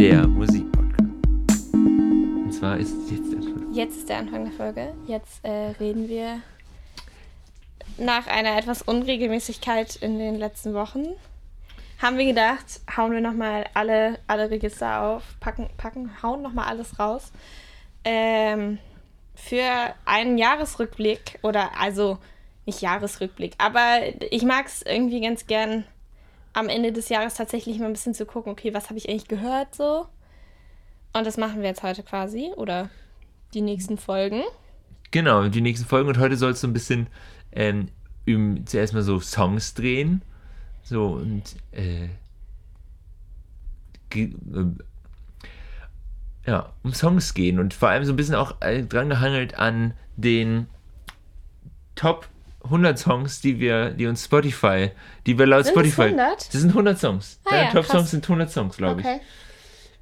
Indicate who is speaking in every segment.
Speaker 1: der Musikpodcast. Und zwar ist jetzt der Anfang.
Speaker 2: Jetzt ist der Anfang der Folge. Jetzt äh, reden wir nach einer etwas Unregelmäßigkeit in den letzten Wochen. Haben wir gedacht, hauen wir nochmal alle, alle Register auf, packen, packen hauen nochmal alles raus. Ähm, für einen Jahresrückblick oder also nicht Jahresrückblick, aber ich mag es irgendwie ganz gern am Ende des Jahres tatsächlich mal ein bisschen zu gucken, okay, was habe ich eigentlich gehört so? Und das machen wir jetzt heute quasi oder die nächsten Folgen.
Speaker 1: Genau, die nächsten Folgen und heute soll es so ein bisschen ähm, um, zuerst mal so Songs drehen. So und äh, äh, ja, um Songs gehen und vor allem so ein bisschen auch äh, dran gehangelt an den Top 100 Songs, die wir, die uns Spotify, die wir laut
Speaker 2: Sind
Speaker 1: Spotify.
Speaker 2: 100?
Speaker 1: Das sind 100 Songs.
Speaker 2: Ah
Speaker 1: Deine
Speaker 2: ja,
Speaker 1: Top
Speaker 2: krass.
Speaker 1: Songs sind 100 Songs, glaube
Speaker 2: Okay.
Speaker 1: ich.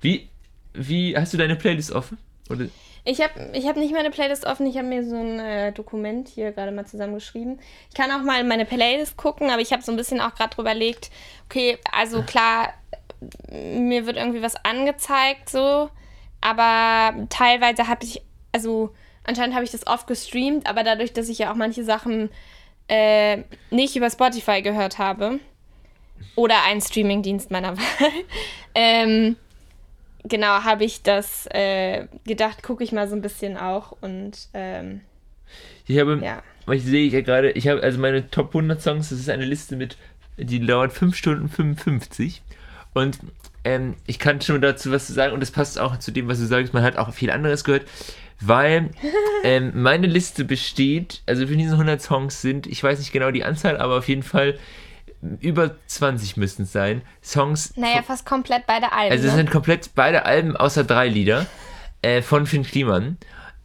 Speaker 1: Wie, wie, hast du deine Playlist offen? Oder?
Speaker 2: Ich habe ich hab nicht meine Playlist offen, ich habe mir so ein äh, Dokument hier gerade mal zusammengeschrieben. Ich kann auch mal in meine Playlist gucken, aber ich habe so ein bisschen auch gerade drüber überlegt, okay, also klar, mir wird irgendwie was angezeigt, so, aber teilweise habe ich, also anscheinend habe ich das oft gestreamt, aber dadurch, dass ich ja auch manche Sachen äh, nicht über Spotify gehört habe oder einen Streamingdienst meiner Wahl, ähm, genau, habe ich das äh, gedacht, gucke ich mal so ein bisschen auch und ähm,
Speaker 1: Ich habe,
Speaker 2: ja.
Speaker 1: ich sehe ja gerade, ich habe also meine Top 100 Songs, das ist eine Liste mit, die dauert 5 Stunden 55 und ähm, ich kann schon dazu was sagen und das passt auch zu dem, was du sagst, man hat auch viel anderes gehört, weil ähm, meine Liste besteht, also für diese 100 Songs sind, ich weiß nicht genau die Anzahl, aber auf jeden Fall über 20 müssten es sein, Songs
Speaker 2: Naja, fast komplett beide Alben.
Speaker 1: also es
Speaker 2: ne?
Speaker 1: sind komplett beide Alben außer drei Lieder äh, von Finn Kliman.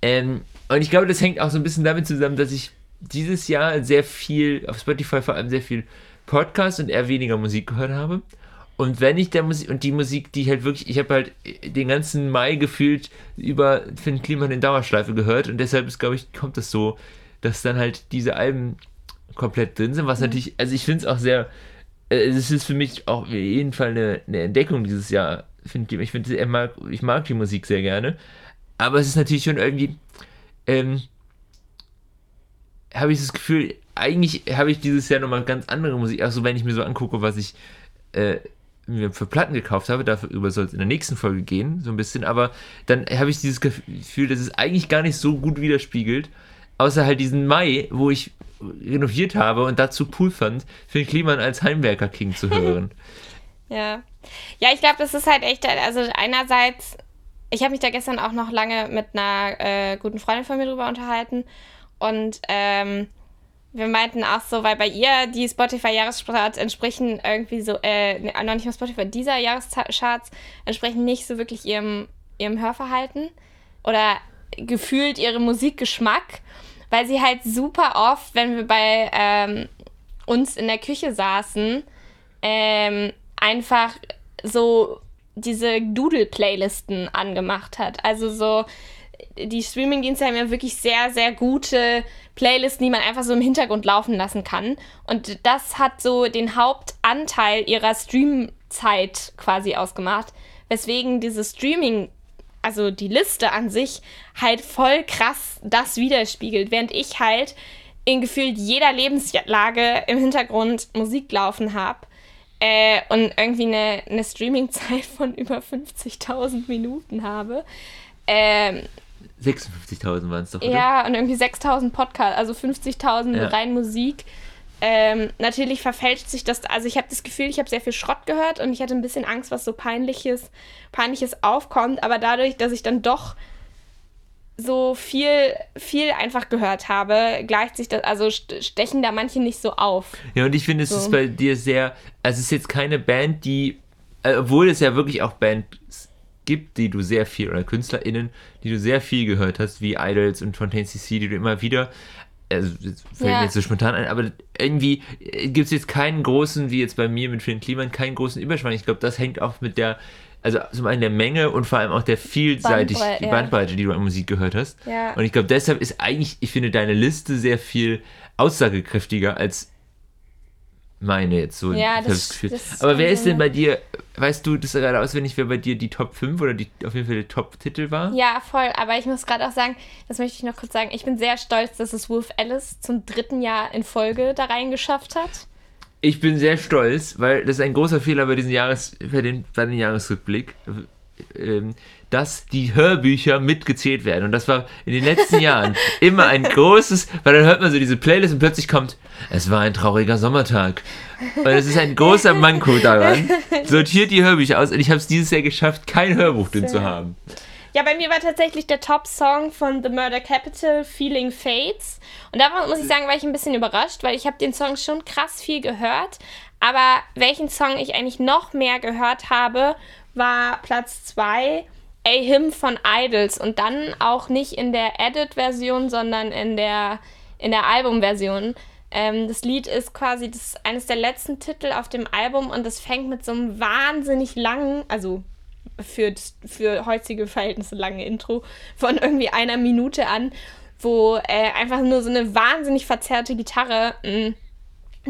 Speaker 1: Ähm, und ich glaube, das hängt auch so ein bisschen damit zusammen, dass ich dieses Jahr sehr viel, auf Spotify vor allem sehr viel Podcast und eher weniger Musik gehört habe. Und wenn ich der Musik, und die Musik, die halt wirklich, ich habe halt den ganzen Mai gefühlt über Finn Kliman in Dauerschleife gehört und deshalb ist, glaube ich, kommt das so, dass dann halt diese Alben komplett drin sind, was natürlich, also ich finde es auch sehr, äh, es ist für mich auch auf jeden Fall eine, eine Entdeckung dieses Jahr. Find, ich finde, er mag, ich mag die Musik sehr gerne, aber es ist natürlich schon irgendwie, ähm, habe ich das Gefühl, eigentlich habe ich dieses Jahr nochmal ganz andere Musik, also wenn ich mir so angucke, was ich äh, mir für Platten gekauft habe, darüber soll es in der nächsten Folge gehen, so ein bisschen, aber dann habe ich dieses Gefühl, dass es eigentlich gar nicht so gut widerspiegelt, außer halt diesen Mai, wo ich renoviert habe und dazu cool fand, Phil Kliman als Heimwerker-King zu hören.
Speaker 2: Ja. Ja, ich glaube, das ist halt echt, also einerseits, ich habe mich da gestern auch noch lange mit einer äh, guten Freundin von mir drüber unterhalten und ähm, wir meinten auch so, weil bei ihr die Spotify-Jahrescharts entsprechen irgendwie so, äh, ne, noch nicht mal Spotify, dieser Jahrescharts entsprechen nicht so wirklich ihrem, ihrem Hörverhalten oder gefühlt ihrem Musikgeschmack, weil sie halt super oft, wenn wir bei ähm, uns in der Küche saßen, ähm, einfach so diese Doodle-Playlisten angemacht hat. Also so, die Streaming-Dienste haben ja wirklich sehr, sehr gute Playlisten, die man einfach so im Hintergrund laufen lassen kann. Und das hat so den Hauptanteil ihrer Streamzeit quasi ausgemacht, weswegen dieses Streaming, also die Liste an sich, halt voll krass das widerspiegelt, während ich halt in gefühlt jeder Lebenslage im Hintergrund Musik laufen habe äh, und irgendwie eine, eine Streaming-Zeit von über 50.000 Minuten habe. Ähm,
Speaker 1: 56.000 waren es doch, oder?
Speaker 2: ja, und irgendwie 6.000 Podcasts, also 50.000
Speaker 1: Ja.
Speaker 2: rein Musik. Ähm, natürlich verfälscht sich das, also ich habe das Gefühl, ich habe sehr viel Schrott gehört und ich hatte ein bisschen Angst, was so peinliches, peinliches aufkommt, aber dadurch, dass ich dann doch so viel, viel einfach gehört habe, gleicht sich das, also st- stechen da manche nicht so auf.
Speaker 1: Ja, und ich finde, es
Speaker 2: So.
Speaker 1: ist bei dir sehr, also es ist jetzt keine Band, die, äh, obwohl es ja wirklich auch Bands gibt, die du sehr viel, oder KünstlerInnen, die du sehr viel gehört hast, wie Idols und Fontaine CC, die du immer wieder, also das fällt
Speaker 2: Ja.
Speaker 1: mir jetzt so spontan ein, aber irgendwie gibt es jetzt keinen großen, wie jetzt bei mir mit Finn Kliman, keinen großen Überschwang. Ich glaube, das hängt auch mit der, also zum einen der Menge und vor allem auch der vielseitig
Speaker 2: Bandbrei-
Speaker 1: die
Speaker 2: ja.
Speaker 1: Bandbreite, die du an Musik gehört hast.
Speaker 2: Ja.
Speaker 1: Und ich glaube, deshalb ist eigentlich, ich finde deine Liste sehr viel aussagekräftiger als meine jetzt so.
Speaker 2: Ja, das-
Speaker 1: Gefühl.
Speaker 2: das
Speaker 1: Aber wer ist denn
Speaker 2: sein,
Speaker 1: bei dir, weißt du das gerade auswendig, wer bei dir die Top 5 oder die auf jeden Fall der Top-Titel war?
Speaker 2: Ja, voll. Aber ich muss gerade auch sagen, das möchte ich noch kurz sagen, ich bin sehr stolz, dass es Wolf Alice zum dritten Jahr in Folge da reingeschafft hat.
Speaker 1: Ich bin sehr stolz, weil das ist ein großer Fehler bei diesem Jahres, bei den, bei den Jahresrückblick, ähm, dass die Hörbücher mitgezählt werden. Und das war in den letzten Jahren immer ein großes, weil dann hört man so diese Playlist und plötzlich kommt, es war ein trauriger Sommertag. Und es ist ein großer Manko daran. Sortiert die Hörbücher aus und ich habe es dieses Jahr geschafft, kein Hörbuch drin zu haben.
Speaker 2: Ja, bei mir war tatsächlich der Top-Song von The Murder Capital Feeling Fates. Und da muss ich sagen, war ich ein bisschen überrascht, weil ich habe den Song schon krass viel gehört. Aber welchen Song ich eigentlich noch mehr gehört habe, war Platz 2 A Hymn von Idols. Und dann auch nicht in der Edit-Version, sondern in der, in der Album-Version. Ähm, das Lied ist quasi das, eines der letzten Titel auf dem Album und es fängt mit so einem wahnsinnig langen, also für, für heutige Verhältnisse lange Intro von irgendwie einer Minute an, wo äh, einfach nur so eine wahnsinnig verzerrte Gitarre mh, mm,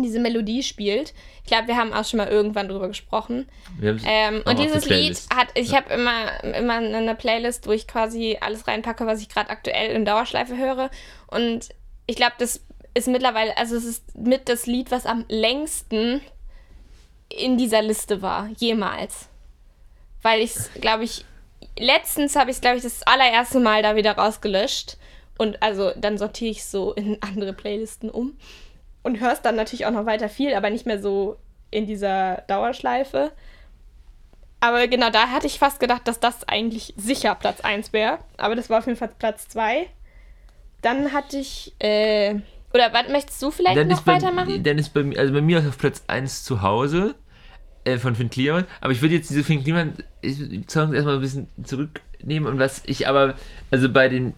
Speaker 2: diese Melodie spielt. Ich glaube, wir haben auch schon mal irgendwann drüber gesprochen. Ähm, und dieses Lied hat, ich ja. habe immer, immer eine Playlist, wo ich quasi alles reinpacke, was ich gerade aktuell in Dauerschleife höre. Und ich glaube, das ist mittlerweile, also es ist mit das Lied, was am längsten in dieser Liste war, jemals weil ich es, glaube ich, letztens habe ich es, glaube ich, das allererste Mal da wieder rausgelöscht. Und also dann sortiere ich so in andere Playlisten um. Und höre es dann natürlich auch noch weiter viel, aber nicht mehr so in dieser Dauerschleife. Aber genau, da hatte ich fast gedacht, dass das eigentlich sicher Platz 1 wäre. Aber das war auf jeden Fall Platz 2. Dann hatte ich, äh, oder was, möchtest du vielleicht dann noch weitermachen?
Speaker 1: dann ist bei mir, also bei mir auf Platz 1 zu Hause äh, von Finn Kliman. Aber ich würde jetzt diese Finn Kliman Songs erstmal ein bisschen zurücknehmen und was ich aber, also bei den,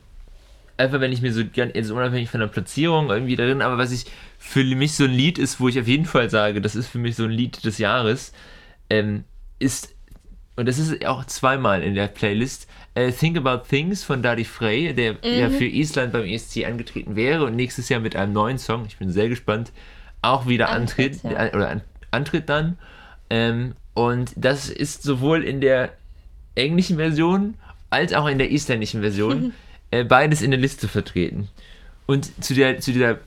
Speaker 1: einfach wenn ich mir so gern, jetzt unabhängig von der Platzierung irgendwie darin, aber was ich für mich so ein Lied ist, wo ich auf jeden Fall sage, das ist für mich so ein Lied des Jahres, ähm, ist, und das ist auch zweimal in der Playlist, äh, Think About Things von Daddy Frey, der mhm. ja für Island beim ESC angetreten wäre und nächstes Jahr mit einem neuen Song, ich bin sehr gespannt, auch wieder antritt, antritt ja. oder an, antritt dann. Ähm, und das ist sowohl in der englischen Version als auch in der isländischen Version äh, beides in der Liste vertreten. Und zu, der, zu dieser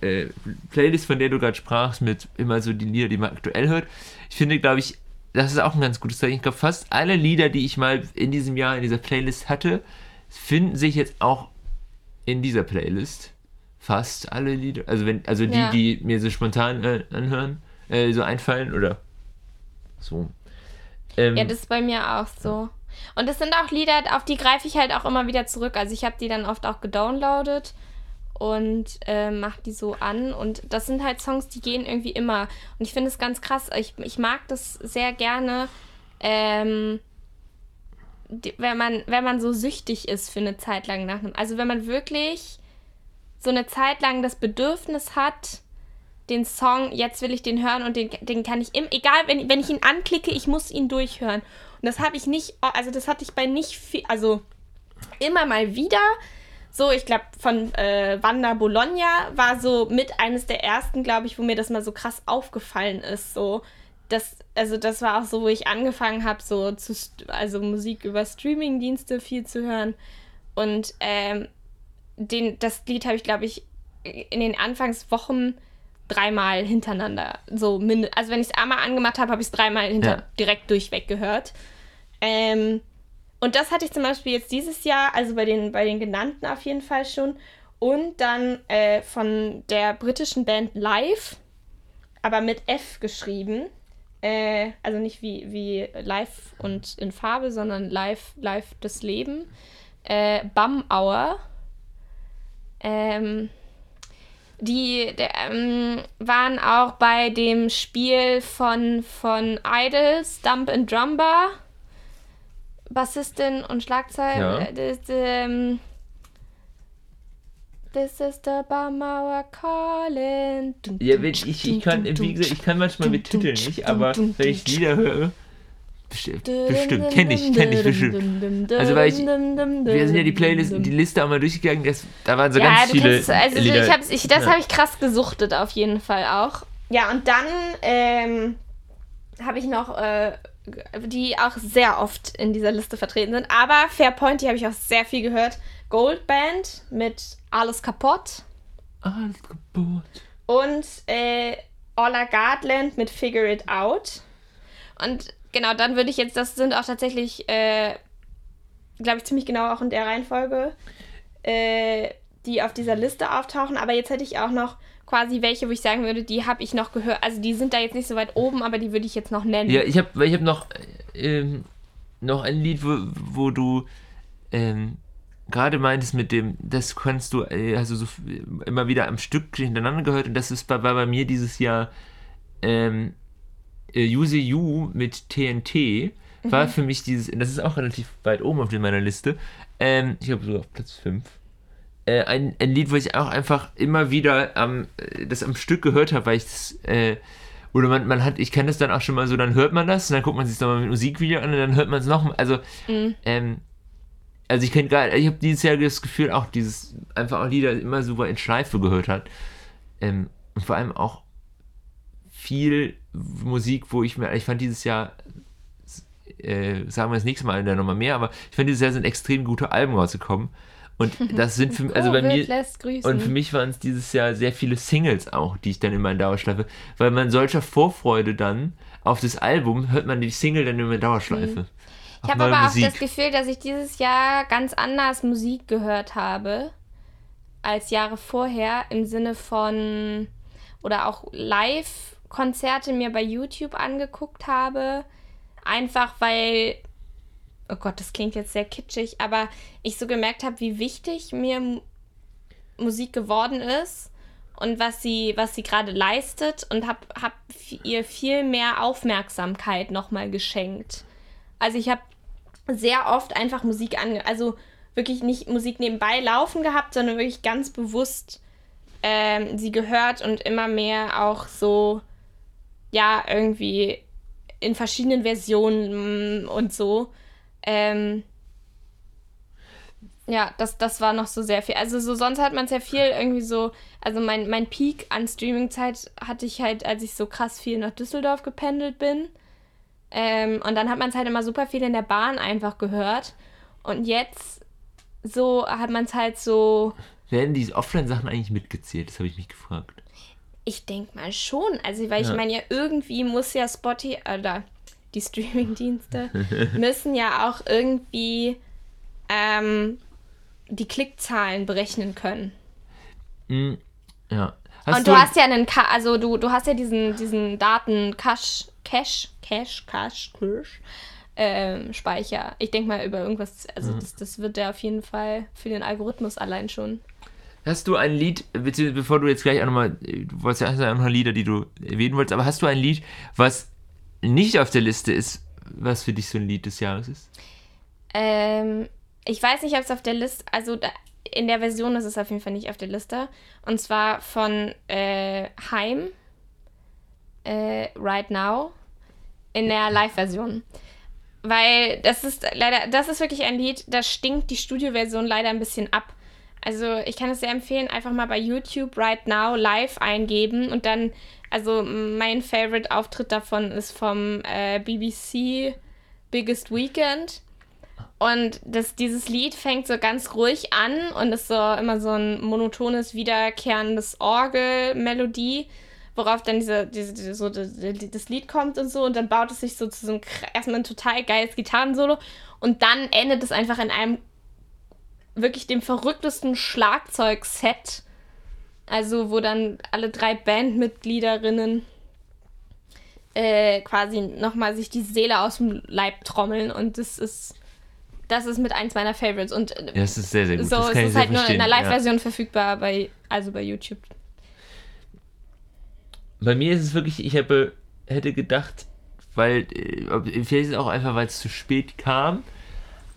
Speaker 1: äh, Playlist, von der du gerade sprachst, mit immer so die Lieder, die man aktuell hört, ich finde, glaube ich, das ist auch ein ganz gutes Zeichen. Ich glaube, fast alle Lieder, die ich mal in diesem Jahr in dieser Playlist hatte, finden sich jetzt auch in dieser Playlist. Fast alle Lieder. Also wenn, also die, ja. die mir so spontan äh, anhören, äh, so einfallen oder so.
Speaker 2: Ähm, ja, das ist bei mir auch so. Und es sind auch Lieder, auf die greife ich halt auch immer wieder zurück. Also ich habe die dann oft auch gedownloadet und äh, mache die so an. Und das sind halt Songs, die gehen irgendwie immer. Und ich finde es ganz krass. Ich, ich mag das sehr gerne, ähm, die, wenn, man, wenn man so süchtig ist für eine Zeit lang nach einem. Also wenn man wirklich so eine Zeit lang das Bedürfnis hat, den Song, jetzt will ich den hören und den, den kann ich, im, egal, wenn, wenn ich ihn anklicke, ich muss ihn durchhören. Und das habe ich nicht, also das hatte ich bei nicht viel, also immer mal wieder. So, ich glaube, von äh, Wanda Bologna war so mit eines der ersten, glaube ich, wo mir das mal so krass aufgefallen ist. So, das, also das war auch so, wo ich angefangen habe, so zu, also Musik über Streamingdienste viel zu hören. Und ähm, den, das Lied habe ich, glaube ich, in den Anfangswochen dreimal hintereinander. So also wenn ich es einmal angemacht habe, habe ich es dreimal hinter ja. direkt durchweg gehört. Ähm, und das hatte ich zum Beispiel jetzt dieses Jahr, also bei den, bei den genannten auf jeden Fall schon. Und dann äh, von der britischen Band Live, aber mit F geschrieben. Äh, also nicht wie, wie live und in Farbe, sondern live, live das Leben. Äh, Bum Hour. Ähm, die der, ähm, waren auch bei dem Spiel von, von Idols, Dump and Drumbar. Bassistin und Schlagzeug. Ja. Ähm, This is the Bummer calling.
Speaker 1: Ja, ich, ich kann, wie gesagt, ich kann manchmal mit Titeln nicht, aber wenn ich Lieder höre, Bestimmt, bestimmt. kenne ich, kenne ich bestimmt. Also weil ich, wir sind ja die Playlist, die Liste einmal durchgegangen, das, da waren so ja, ganz viele kennst,
Speaker 2: also Lieder. Ich hab's, ich, das ja. habe ich krass gesuchtet auf jeden Fall auch. Ja, und dann ähm, habe ich noch äh, die auch sehr oft in dieser Liste vertreten sind. Aber Fairpoint, die habe ich auch sehr viel gehört. Gold Band mit Alles kaputt.
Speaker 1: Alles kaputt.
Speaker 2: Und äh, Ola Gardland mit Figure It Out. Und genau, dann würde ich jetzt, das sind auch tatsächlich, äh, glaube ich, ziemlich genau auch in der Reihenfolge, äh, die auf dieser Liste auftauchen. Aber jetzt hätte ich auch noch quasi welche, wo ich sagen würde, die habe ich noch gehört. Also die sind da jetzt nicht so weit oben, aber die würde ich jetzt noch nennen.
Speaker 1: Ja, ich habe ich hab noch, ähm, noch ein Lied, wo, wo du ähm, gerade meintest mit dem, das kannst du, äh, also so immer wieder am Stück hintereinander gehört und das ist bei, war bei mir dieses Jahr ähm, äh, Use You mit TNT war mhm. für mich dieses, das ist auch relativ weit oben auf meiner Liste, ähm, ich glaube sogar auf Platz 5 äh, ein, ein Lied, wo ich auch einfach immer wieder am, äh, das am Stück gehört habe, weil ich das, äh, oder man, man hat, ich kenne das dann auch schon mal so, dann hört man das und dann guckt man sich nochmal mit Musikvideo an und dann hört man es nochmal. Also, mhm. ähm, also ich kenne gerade, ich habe dieses Jahr das Gefühl, auch dieses, einfach auch Lieder immer super in Schleife gehört hat. Ähm, und vor allem auch viel Musik, wo ich mir, ich fand dieses Jahr, äh, sagen wir das nächste Mal in der Nummer mehr, aber ich fand dieses Jahr sind extrem gute Alben rausgekommen. Und das sind für, also bei mir und für mich waren es dieses Jahr sehr viele Singles auch, die ich dann immer in Dauerschleife, weil man solcher Vorfreude dann auf das Album hört man die Single dann immer in Dauerschleife. Mhm.
Speaker 2: Ich habe aber Musik. auch das Gefühl, dass ich dieses Jahr ganz anders Musik gehört habe als Jahre vorher im Sinne von oder auch Live-Konzerte mir bei YouTube angeguckt habe. Einfach weil oh Gott, das klingt jetzt sehr kitschig, aber ich so gemerkt habe, wie wichtig mir Musik geworden ist und was sie, was sie gerade leistet und habe hab ihr viel mehr Aufmerksamkeit nochmal geschenkt. Also ich habe sehr oft einfach Musik ange... Also wirklich nicht Musik nebenbei laufen gehabt, sondern wirklich ganz bewusst ähm, sie gehört und immer mehr auch so, ja, irgendwie in verschiedenen Versionen und so. Ähm, ja, das, das war noch so sehr viel. Also so sonst hat man es ja viel irgendwie so, also mein, mein Peak an Streamingzeit hatte ich halt, als ich so krass viel nach Düsseldorf gependelt bin. Ähm, und dann hat man es halt immer super viel in der Bahn einfach gehört. Und jetzt so hat man es halt so.
Speaker 1: Werden diese Offline-Sachen eigentlich mitgezählt? Das habe ich mich gefragt.
Speaker 2: Ich denke mal schon. Also, weil ja. ich meine ja, irgendwie muss ja Spotify, oder die Streamingdienste, müssen ja auch irgendwie ähm, die Klickzahlen berechnen können.
Speaker 1: Mm, ja.
Speaker 2: Hast und du, du, hast ja einen, Ka also du, du hast ja diesen, diesen Daten Cache, Cache, Cache, Cache, Cache, ähm, Speicher. Ich denke mal über irgendwas, also mhm. das, das wird ja auf jeden Fall für den Algorithmus allein schon.
Speaker 1: Hast du ein Lied, beziehungsweise bevor du jetzt gleich auch nochmal, du wolltest ja auch noch Lieder, die du erwähnen wolltest, aber hast du ein Lied, was nicht auf der Liste ist, was für dich so ein Lied des Jahres ist?
Speaker 2: Ähm, ich weiß nicht, ob es auf der Liste, also in der Version ist es auf jeden Fall nicht auf der Liste. Und zwar von äh, Heim, äh, Right Now, in der Live-Version. Weil das ist leider, das ist wirklich ein Lied, da stinkt die Studioversion leider ein bisschen ab. Also ich kann es sehr empfehlen, einfach mal bei YouTube Right Now live eingeben und dann also mein Favorite-Auftritt davon ist vom äh, BBC Biggest Weekend. Und das, dieses Lied fängt so ganz ruhig an und ist so immer so ein monotones, wiederkehrendes Orgelmelodie, worauf dann diese, diese, so das Lied kommt und so. Und dann baut es sich so zu so einem erstmal ein total geiles Gitarrensolo. Und dann endet es einfach in einem wirklich dem verrücktesten Schlagzeugset also, wo dann alle drei Bandmitgliederinnen äh, quasi nochmal sich die Seele aus dem Leib trommeln und das ist. Das ist mit eins meiner Favorites. Und
Speaker 1: äh, ja, das ist sehr, sehr gut.
Speaker 2: So,
Speaker 1: das
Speaker 2: es ist halt nur in der Live-Version ja. verfügbar, bei, also bei YouTube.
Speaker 1: Bei mir ist es wirklich, ich habe, hätte gedacht, weil, äh, vielleicht ist es auch einfach, weil es zu spät kam,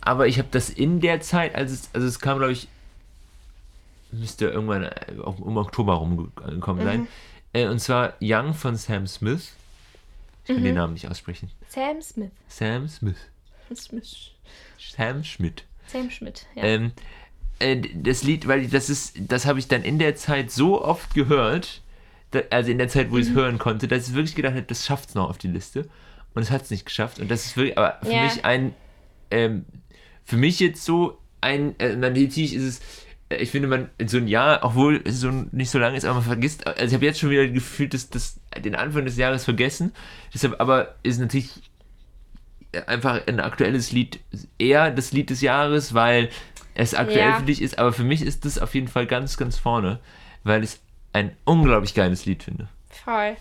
Speaker 1: aber ich habe das in der Zeit, als es, also es kam, glaube ich, müsste irgendwann äh, um Oktober rumgekommen sein. Mhm. Äh, und zwar Young von Sam Smith. Ich kann mhm. den Namen nicht aussprechen.
Speaker 2: Sam Smith.
Speaker 1: Sam Smith.
Speaker 2: Smith.
Speaker 1: Sam Schmidt.
Speaker 2: Sam Schmidt, ja.
Speaker 1: Ähm, äh, das Lied, weil das ist, das habe ich dann in der Zeit so oft gehört, da, also in der Zeit, wo ich es mhm. hören konnte, dass ich wirklich gedacht habe, das schafft es noch auf die Liste. und es hat es nicht geschafft. Und das ist wirklich, aber für
Speaker 2: Ja.
Speaker 1: mich ein, ähm, für mich jetzt so ein, äh, natürlich ist es, äh, ich finde man in so ein Jahr, obwohl es so nicht so lange ist, aber man vergisst, also ich habe jetzt schon wieder gefühlt, dass das den Anfang des Jahres vergessen. Deshalb aber ist natürlich einfach ein aktuelles Lied eher das Lied des Jahres, weil es aktuell
Speaker 2: Ja.
Speaker 1: für dich ist, aber für mich ist das auf jeden Fall ganz, ganz vorne, weil ich es ein unglaublich geiles Lied finde.
Speaker 2: Voll.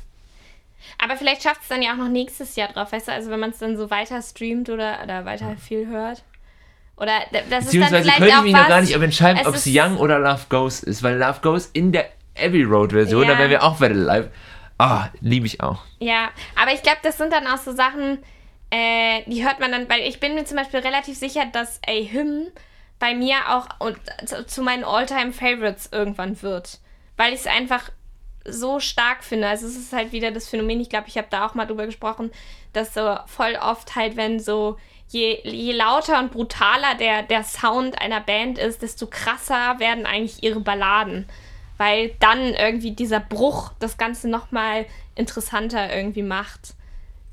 Speaker 2: Aber vielleicht schafft es dann ja auch noch nächstes Jahr drauf, weißt du, also wenn man es dann so weiter streamt oder, oder weiter viel hört. Oder das ist dann vielleicht
Speaker 1: könnte ich
Speaker 2: auch
Speaker 1: mich
Speaker 2: was,
Speaker 1: noch gar nicht entscheiden, ob es Young oder Love Goes ist, weil Love Goes in der Abbey Road Version,
Speaker 2: Ja.
Speaker 1: da wären wir auch bei Live. Ah, liebe ich auch.
Speaker 2: Ja, aber ich glaube, das sind dann auch so Sachen, äh, die hört man dann, weil ich bin mir zum Beispiel relativ sicher, dass A Hymn bei mir auch und, zu, zu meinen Alltime favorites irgendwann wird. Weil ich es einfach so stark finde. Also es ist halt wieder das Phänomen, ich glaube, ich habe da auch mal drüber gesprochen, dass so voll oft halt, wenn so je, je lauter und brutaler der, der Sound einer Band ist, desto krasser werden eigentlich ihre Balladen. Weil dann irgendwie dieser Bruch das Ganze nochmal interessanter irgendwie macht.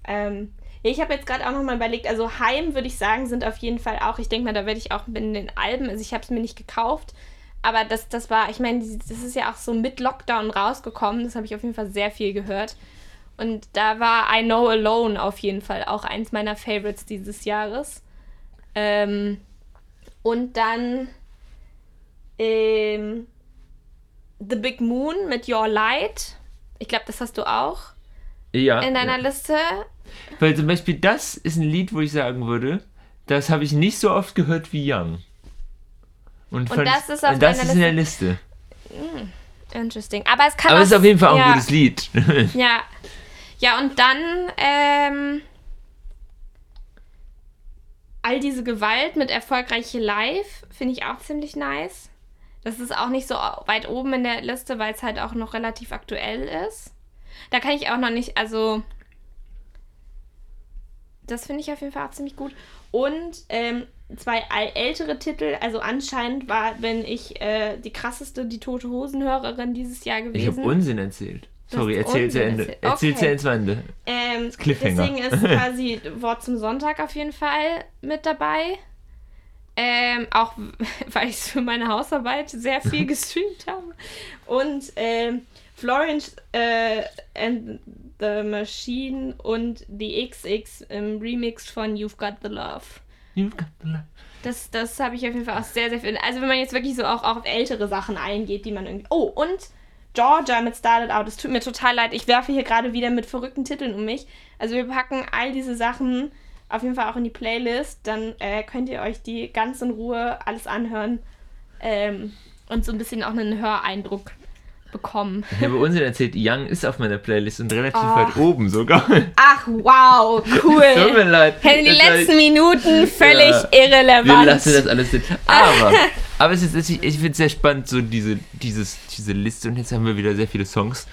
Speaker 2: Ähm, ich habe jetzt gerade auch nochmal überlegt, also Heim würde ich sagen, sind auf jeden Fall auch, ich denke mal, da werde ich auch in den Alben, also ich habe es mir nicht gekauft, aber das, das war, ich meine, das ist ja auch so mit Lockdown rausgekommen, das habe ich auf jeden Fall sehr viel gehört. Und da war I Know Alone auf jeden Fall auch eins meiner Favorites dieses Jahres. Ähm, und dann ähm, The Big Moon mit Your Light. Ich glaube, das hast du auch
Speaker 1: Ja.
Speaker 2: in deiner
Speaker 1: ja.
Speaker 2: Liste.
Speaker 1: Weil zum Beispiel das ist ein Lied, wo ich sagen würde, das habe ich nicht so oft gehört wie Young. Und, fand
Speaker 2: das ist auf
Speaker 1: und das ist in der Liste.
Speaker 2: Interesting. Aber es kann
Speaker 1: Aber
Speaker 2: auch,
Speaker 1: es ist auf jeden Fall auch
Speaker 2: ja,
Speaker 1: ein gutes Lied.
Speaker 2: Ja. Ja, und dann ähm, all diese Gewalt mit erfolgreiche Live finde ich auch ziemlich nice. Das ist auch nicht so weit oben in der Liste, weil es halt auch noch relativ aktuell ist. Da kann ich auch noch nicht, also das finde ich auf jeden Fall auch ziemlich gut. Und ähm, zwei ältere Titel, also anscheinend war, wenn ich äh, die krasseste, die Tote Hosenhörerin dieses Jahr
Speaker 1: Ich habe
Speaker 2: gewesen.
Speaker 1: Unsinn erzählt. Sorry, erzähl zu Ende. Erzähl zu
Speaker 2: Okay.
Speaker 1: Ende.
Speaker 2: Ähm,
Speaker 1: Cliffhanger.
Speaker 2: deswegen ist quasi Wort zum Sonntag auf jeden Fall mit dabei. Ähm, auch weil ich es für meine Hausarbeit sehr viel gestreamt habe. Und ähm, Florence äh, and the Machine und The XX im Remix von You've Got the Love.
Speaker 1: You've got the love.
Speaker 2: Das, das habe ich auf jeden Fall auch sehr, sehr viel. Also wenn man jetzt wirklich so auch, auch auf ältere Sachen eingeht, die man irgendwie. Oh, und Georgia mit Started Out. Es tut mir total leid. Ich werfe hier gerade wieder mit verrückten Titeln um mich. Also wir packen all diese Sachen auf jeden Fall auch in die Playlist. Dann äh, könnt ihr euch die ganz in Ruhe alles anhören ähm, und so ein bisschen auch einen Höreindruck bekommen.
Speaker 1: Ich habe Unsinn erzählt, Young ist auf meiner Playlist und relativ
Speaker 2: Oh.
Speaker 1: weit oben sogar.
Speaker 2: Ach, wow,
Speaker 1: Tut
Speaker 2: cool.
Speaker 1: mir leid.
Speaker 2: Hey, Die letzten Minuten völlig
Speaker 1: Ja.
Speaker 2: irrelevant.
Speaker 1: Wir lassen das alles drin. Aber, aber es ist, ich, ich finde es sehr spannend, so diese, dieses, diese Liste. Und jetzt haben wir wieder sehr viele Songs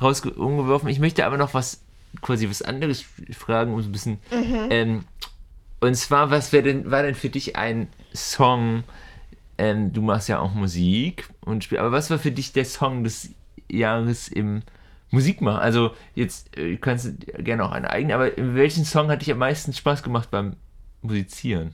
Speaker 1: rausgeworfen. Ich möchte aber noch was, quasi was anderes fragen, um so ein bisschen.
Speaker 2: Mhm.
Speaker 1: Ähm, und zwar, was denn, war denn für dich ein Song? Ähm, du machst ja auch Musik und spiel, aber was war für dich der Song des Jahres im Musikmachen? Also jetzt äh, kannst du gerne auch einen eigenen, aber in welchen Song hat dich am meisten Spaß gemacht beim Musizieren?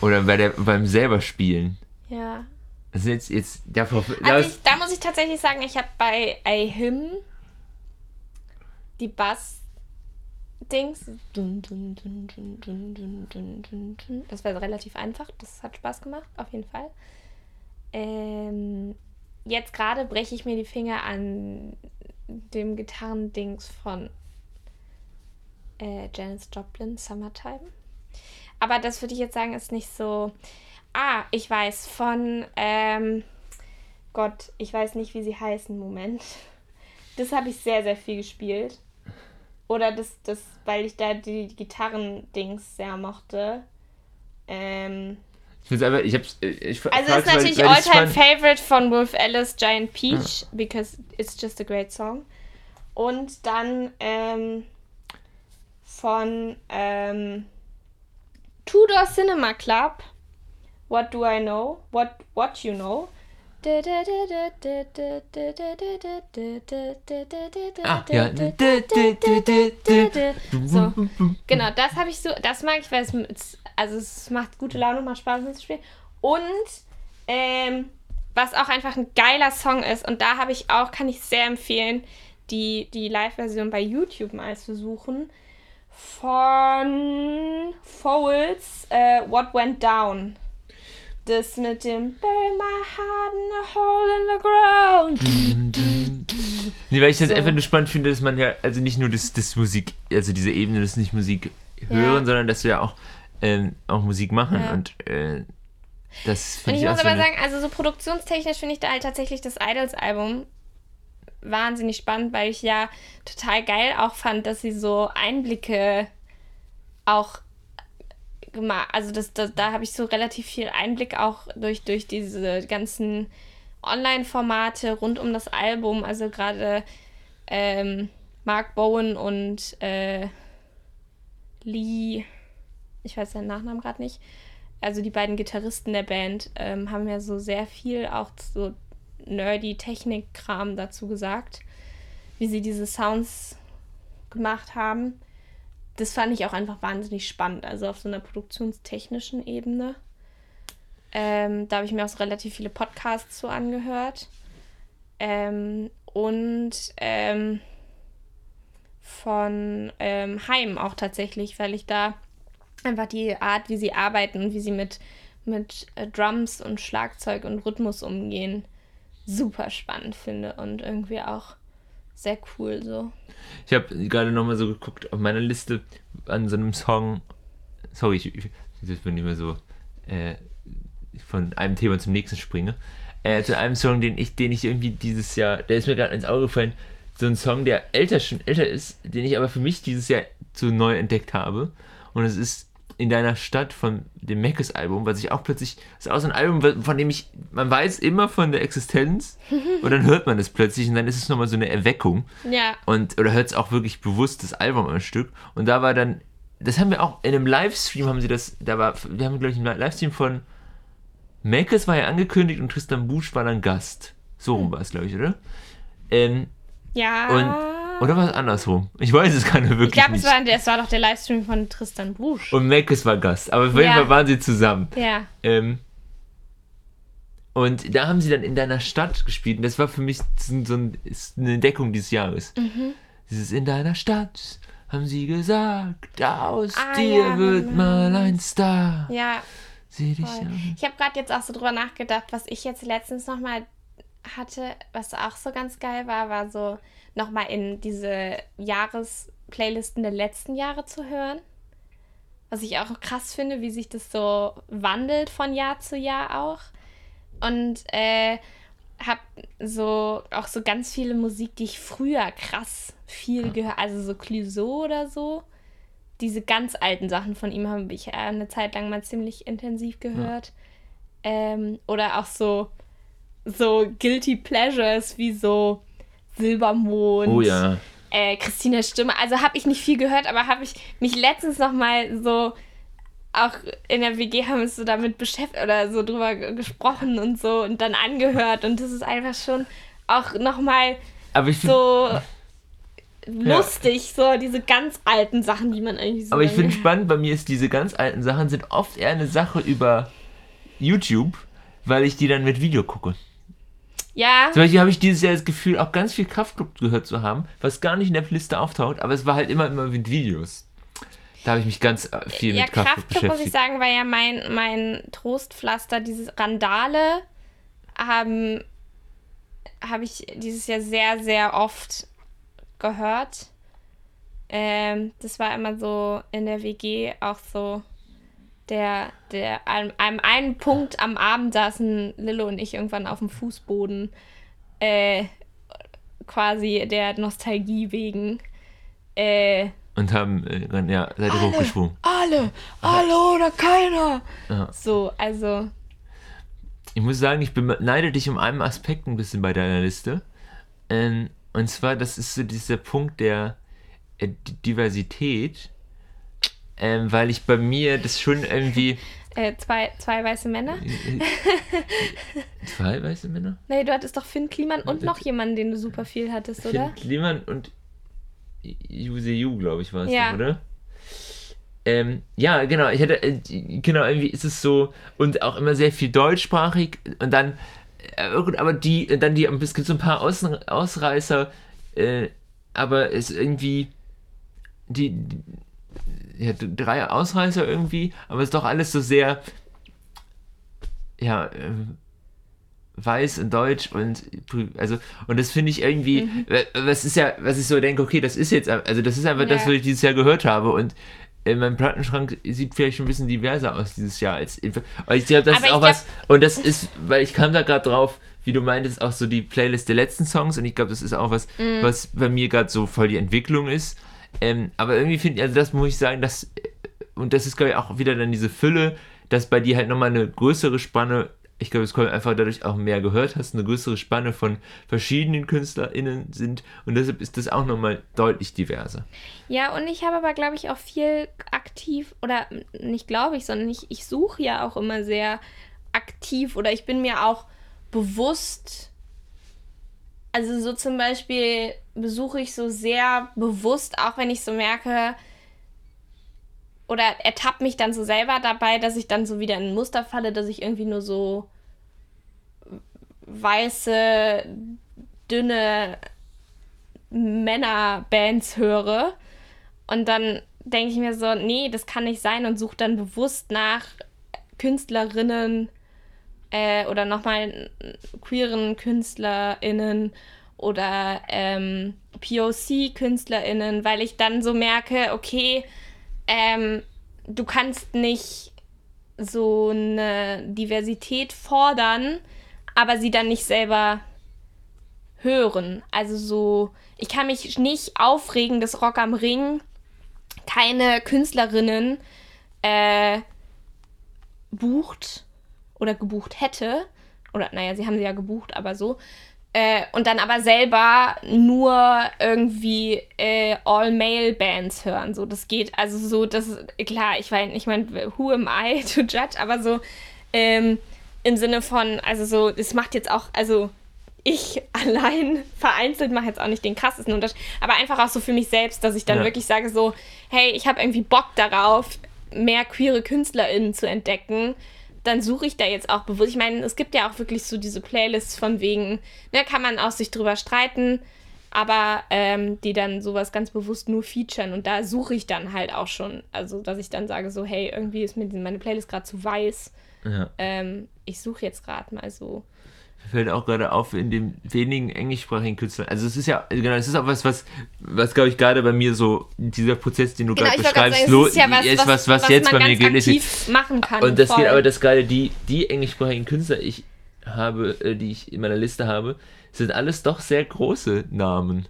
Speaker 1: Oder bei der, beim selber spielen.
Speaker 2: Ja.
Speaker 1: Also jetzt, jetzt davor.
Speaker 2: Also ich, da muss ich tatsächlich sagen, ich habe bei A Hymn die Bass-Dings. Dun. Das war relativ einfach. Das hat Spaß gemacht, auf jeden Fall. Ähm, jetzt gerade breche ich mir die Finger an dem Gitarrendings von äh, Janis Joplin, Summertime. Aber das würde ich jetzt sagen, ist nicht so. Ah, ich weiß, von, ähm, Gott, ich weiß nicht, wie sie heißen, Moment. Das habe ich sehr, sehr viel gespielt. Oder das, das, weil ich da die Gitarren-Dings sehr mochte. Ähm,
Speaker 1: ich find's einfach, ich hab's, äh, ich
Speaker 2: also es ist natürlich
Speaker 1: weil ich's
Speaker 2: All-Time
Speaker 1: fand-
Speaker 2: Favorite von Wolf Alice, Giant Peach, because it's just a great song. Und dann ähm, von ähm, Tudor Cinema Club, What Do I Know? What, what You Know?
Speaker 1: Ah, ja.
Speaker 2: So, genau, das habe ich so, das mag ich, weil es, also es macht gute Laune, macht Spaß mitzuspielen. Und ähm, was auch einfach ein geiler Song ist, und da habe ich auch, kann ich sehr empfehlen, die, die Live-Version bei YouTube mal zu suchen, von Fowls äh, What Went Down. Das mit dem Bury my heart in a hole in the ground.
Speaker 1: Nee, weil ich das
Speaker 2: So.
Speaker 1: einfach nur spannend finde, dass man ja, also nicht nur das, das Musik, also diese Ebene, das nicht Musik hören,
Speaker 2: Ja.
Speaker 1: sondern dass wir ja auch, ähm, auch Musik machen
Speaker 2: Ja.
Speaker 1: und äh, das
Speaker 2: Und
Speaker 1: finde
Speaker 2: ich
Speaker 1: ich, auch
Speaker 2: muss
Speaker 1: so
Speaker 2: aber
Speaker 1: eine,
Speaker 2: sagen, also so produktionstechnisch finde ich da halt tatsächlich das Idols-Album wahnsinnig spannend, weil ich ja total geil auch fand, dass sie so Einblicke auch gemacht, also das, das, da habe ich so relativ viel Einblick auch durch, durch diese ganzen Online-Formate rund um das Album, also gerade ähm, Mark Bowen und äh, Lee, ich weiß seinen Nachnamen gerade nicht, also die beiden Gitarristen der Band ähm, haben ja so sehr viel auch so nerdy Technik-Kram dazu gesagt, wie sie diese Sounds gemacht haben. Das fand ich auch einfach wahnsinnig spannend, also auf so einer produktionstechnischen Ebene. Ähm, da habe ich mir auch so relativ viele Podcasts so angehört. Ähm, und ähm, von ähm, Heim auch tatsächlich, weil ich da einfach die Art, wie sie arbeiten und wie sie mit, mit äh, Drums und Schlagzeug und Rhythmus umgehen, super spannend finde und irgendwie auch sehr cool so.
Speaker 1: ich habe gerade nochmal so geguckt auf meiner Liste an so einem Song, sorry, ich, ich ich bin mehr so äh, von einem Thema zum nächsten springe, äh, zu einem Song, den ich, den ich irgendwie dieses Jahr, der ist mir gerade ins Auge gefallen, so ein Song, der älter schon älter ist, den ich aber für mich dieses Jahr so neu entdeckt habe. Und es ist in deiner Stadt von dem Mackes Album, was ich auch plötzlich, das ist auch so ein Album, von dem ich, man weiß immer von der Existenz und dann hört man es plötzlich und dann ist es nochmal so eine Erweckung.
Speaker 2: Ja,
Speaker 1: und oder hört es auch wirklich bewusst das Album am Stück. Und da war dann das haben wir auch in einem Livestream haben sie das da war wir haben glaube ich einen Livestream von Makers war ja angekündigt und Tristan Busch war dann Gast. So rum war es glaube ich oder? Ähm,
Speaker 2: ja.
Speaker 1: und oder war es andersrum ich weiß es gar nicht wirklich
Speaker 2: ich glaube, es war, es war doch der Livestream von Tristan Busch.
Speaker 1: und Makers war Gast aber auf jeden
Speaker 2: Ja.
Speaker 1: Fall waren sie zusammen
Speaker 2: Ja,
Speaker 1: ähm, und da haben sie dann in deiner Stadt gespielt. Und das war für mich so so ein, eine Entdeckung dieses Jahres.
Speaker 2: Mhm.
Speaker 1: Dieses in deiner Stadt haben sie gesagt, aus
Speaker 2: Ah,
Speaker 1: dir
Speaker 2: ja,
Speaker 1: wird
Speaker 2: genau.
Speaker 1: mal ein Star.
Speaker 2: ja.
Speaker 1: Sieh dich
Speaker 2: Voll.
Speaker 1: an.
Speaker 2: Ich habe gerade jetzt auch so drüber nachgedacht, was ich jetzt letztens nochmal hatte, was auch so ganz geil war, war so nochmal in diese Jahresplaylisten der letzten Jahre zu hören. Was ich auch krass finde, wie sich das so wandelt von Jahr zu Jahr auch. Und äh, hab so auch so ganz viele Musik, die ich früher krass viel gehört, also so Clouseau oder so. Diese ganz alten Sachen von ihm habe ich eine Zeit lang mal ziemlich intensiv gehört. Ähm, oder auch so, so Guilty Pleasures wie so Silbermond,
Speaker 1: Oh ja.
Speaker 2: äh, Christina Stimme. Also habe ich nicht viel gehört, aber habe ich mich letztens noch mal so auch in der WG haben wir uns so damit beschäftigt oder so drüber gesprochen und so und dann angehört und das ist einfach schon auch noch mal
Speaker 1: Aber ich finde
Speaker 2: so lustig, so diese ganz alten Sachen, die man eigentlich so
Speaker 1: aber ich finde spannend, bei mir ist diese ganz alten Sachen sind oft eher eine Sache über YouTube, weil ich die dann mit Video gucke.
Speaker 2: Ja,
Speaker 1: Zum Beispiel habe ich dieses Jahr das Gefühl, auch ganz viel Kraftclub gehört zu haben, was gar nicht in der Liste auftaucht, aber es war halt immer, immer mit Videos. Da habe ich mich ganz äh, viel
Speaker 2: ja
Speaker 1: mit Kraftclub
Speaker 2: Kraftclub muss ich
Speaker 1: beschäftigt.
Speaker 2: sagen, war ja mein, mein Trostpflaster, dieses Randale haben habe ich dieses Jahr sehr, sehr oft gehört. Ähm, das war immer so in der WG auch so der, der an einem einen Punkt am Abend saßen Lillo und ich irgendwann auf dem Fußboden äh, quasi der Nostalgie wegen. Äh,
Speaker 1: Und haben, äh, ja, seid ihr
Speaker 2: Alle.
Speaker 1: hochgesprungen.
Speaker 2: alle, alle oder keiner.
Speaker 1: Ja.
Speaker 2: So, also
Speaker 1: Ich muss sagen, ich beneide dich um einen Aspekt ein bisschen bei deiner Liste. Ähm, und zwar, das ist so dieser Punkt der äh, Diversität. Ähm, weil ich bei mir das schon irgendwie.
Speaker 2: Äh, zwei, zwei weiße Männer?
Speaker 1: Zwei weiße Männer?
Speaker 2: Nee, du hattest doch Finn Kliman und noch jemanden, den du super viel hattest, oder?
Speaker 1: Finn Kliman und Yuseyu, glaube ich, war es,
Speaker 2: Ja.
Speaker 1: doch, oder? Ähm, ja, genau, ich hatte, äh, genau, irgendwie ist es so, und auch immer sehr viel deutschsprachig, und dann, äh, gut, aber die, dann die, es gibt so ein paar Außen, Ausreißer, äh, aber es irgendwie, die ja, drei Ausreißer irgendwie, aber es ist doch alles so sehr, ja, äh, weiß und deutsch und also und das finde ich irgendwie
Speaker 2: Mhm.
Speaker 1: was ist ja was ich so denke okay das ist jetzt also das ist einfach das
Speaker 2: Ja.
Speaker 1: was ich dieses Jahr gehört habe und äh, mein Plattenschrank sieht vielleicht schon ein bisschen diverser aus dieses Jahr als ich glaube das
Speaker 2: Aber
Speaker 1: ist auch was und das ist weil ich kam da gerade drauf wie du meintest auch so die Playlist der letzten Songs und ich glaube das ist auch was
Speaker 2: Mhm.
Speaker 1: was bei mir gerade so voll die Entwicklung ist ähm, aber irgendwie finde ich also das muss ich sagen dass und das ist glaube ich auch wieder dann diese Fülle, dass bei dir halt nochmal eine größere Spanne, ich glaube, es kommt einfach dadurch auch mehr gehört hast, eine größere Spanne von verschiedenen KünstlerInnen sind und deshalb ist das auch nochmal deutlich diverser.
Speaker 2: Ja, und ich habe aber, glaube ich, auch viel aktiv, oder nicht glaube ich, sondern ich, ich suche ja auch immer sehr aktiv oder ich bin mir auch bewusst, also so zum Beispiel besuche ich so sehr bewusst, auch wenn ich so merke, oder ertappe mich dann so selber dabei, dass ich dann so wieder in ein Muster falle, dass ich irgendwie nur so weiße, dünne Männerbands höre. Und dann denke ich mir so, nee, das kann nicht sein und suche dann bewusst nach Künstlerinnen äh, oder nochmal queeren KünstlerInnen oder ähm, POC-KünstlerInnen, weil ich dann so merke, okay, ähm, du kannst nicht so eine Diversität fordern, aber sie dann nicht selber hören. Also so, ich kann mich nicht aufregen, dass Rock am Ring keine Künstlerinnen äh, bucht oder gebucht hätte. Oder naja, sie haben sie ja gebucht, aber so. Äh, und dann aber selber nur irgendwie äh, All-Male-Bands hören. So, das geht, also so, das ist klar, ich meine, ich meine, who am I to judge, aber so ähm, im Sinne von, also so, das macht jetzt auch, also ich allein vereinzelt mache jetzt auch nicht den krassesten Unterschied, aber einfach auch so für mich selbst, dass ich dann
Speaker 1: Ja.
Speaker 2: wirklich sage so, hey, ich habe irgendwie Bock darauf, mehr queere KünstlerInnen zu entdecken, dann suche ich da jetzt auch bewusst. Ich meine, es gibt ja auch wirklich so diese Playlists von wegen, ne, kann man auch sich drüber streiten, aber ähm, die dann sowas ganz bewusst nur featuren und da suche ich dann halt auch schon, also dass ich dann sage so, hey, irgendwie ist mir meine Playlist gerade zu weiß,
Speaker 1: Ja.
Speaker 2: ähm, ich suche jetzt gerade mal so.
Speaker 1: Fällt auch gerade auf in den wenigen englischsprachigen Künstlern. Also es ist ja, genau, es ist auch was, was, was glaube ich gerade bei mir so, dieser Prozess, den du
Speaker 2: Genau,
Speaker 1: gerade beschreibst,
Speaker 2: sagen, es ist ja was,
Speaker 1: ist
Speaker 2: was,
Speaker 1: was, was jetzt bei mir geht. ist-
Speaker 2: machen kann.
Speaker 1: Und das
Speaker 2: voll.
Speaker 1: geht aber, das gerade die, die englischsprachigen Künstler, ich habe, äh, die ich in meiner Liste habe, sind alles doch sehr große Namen.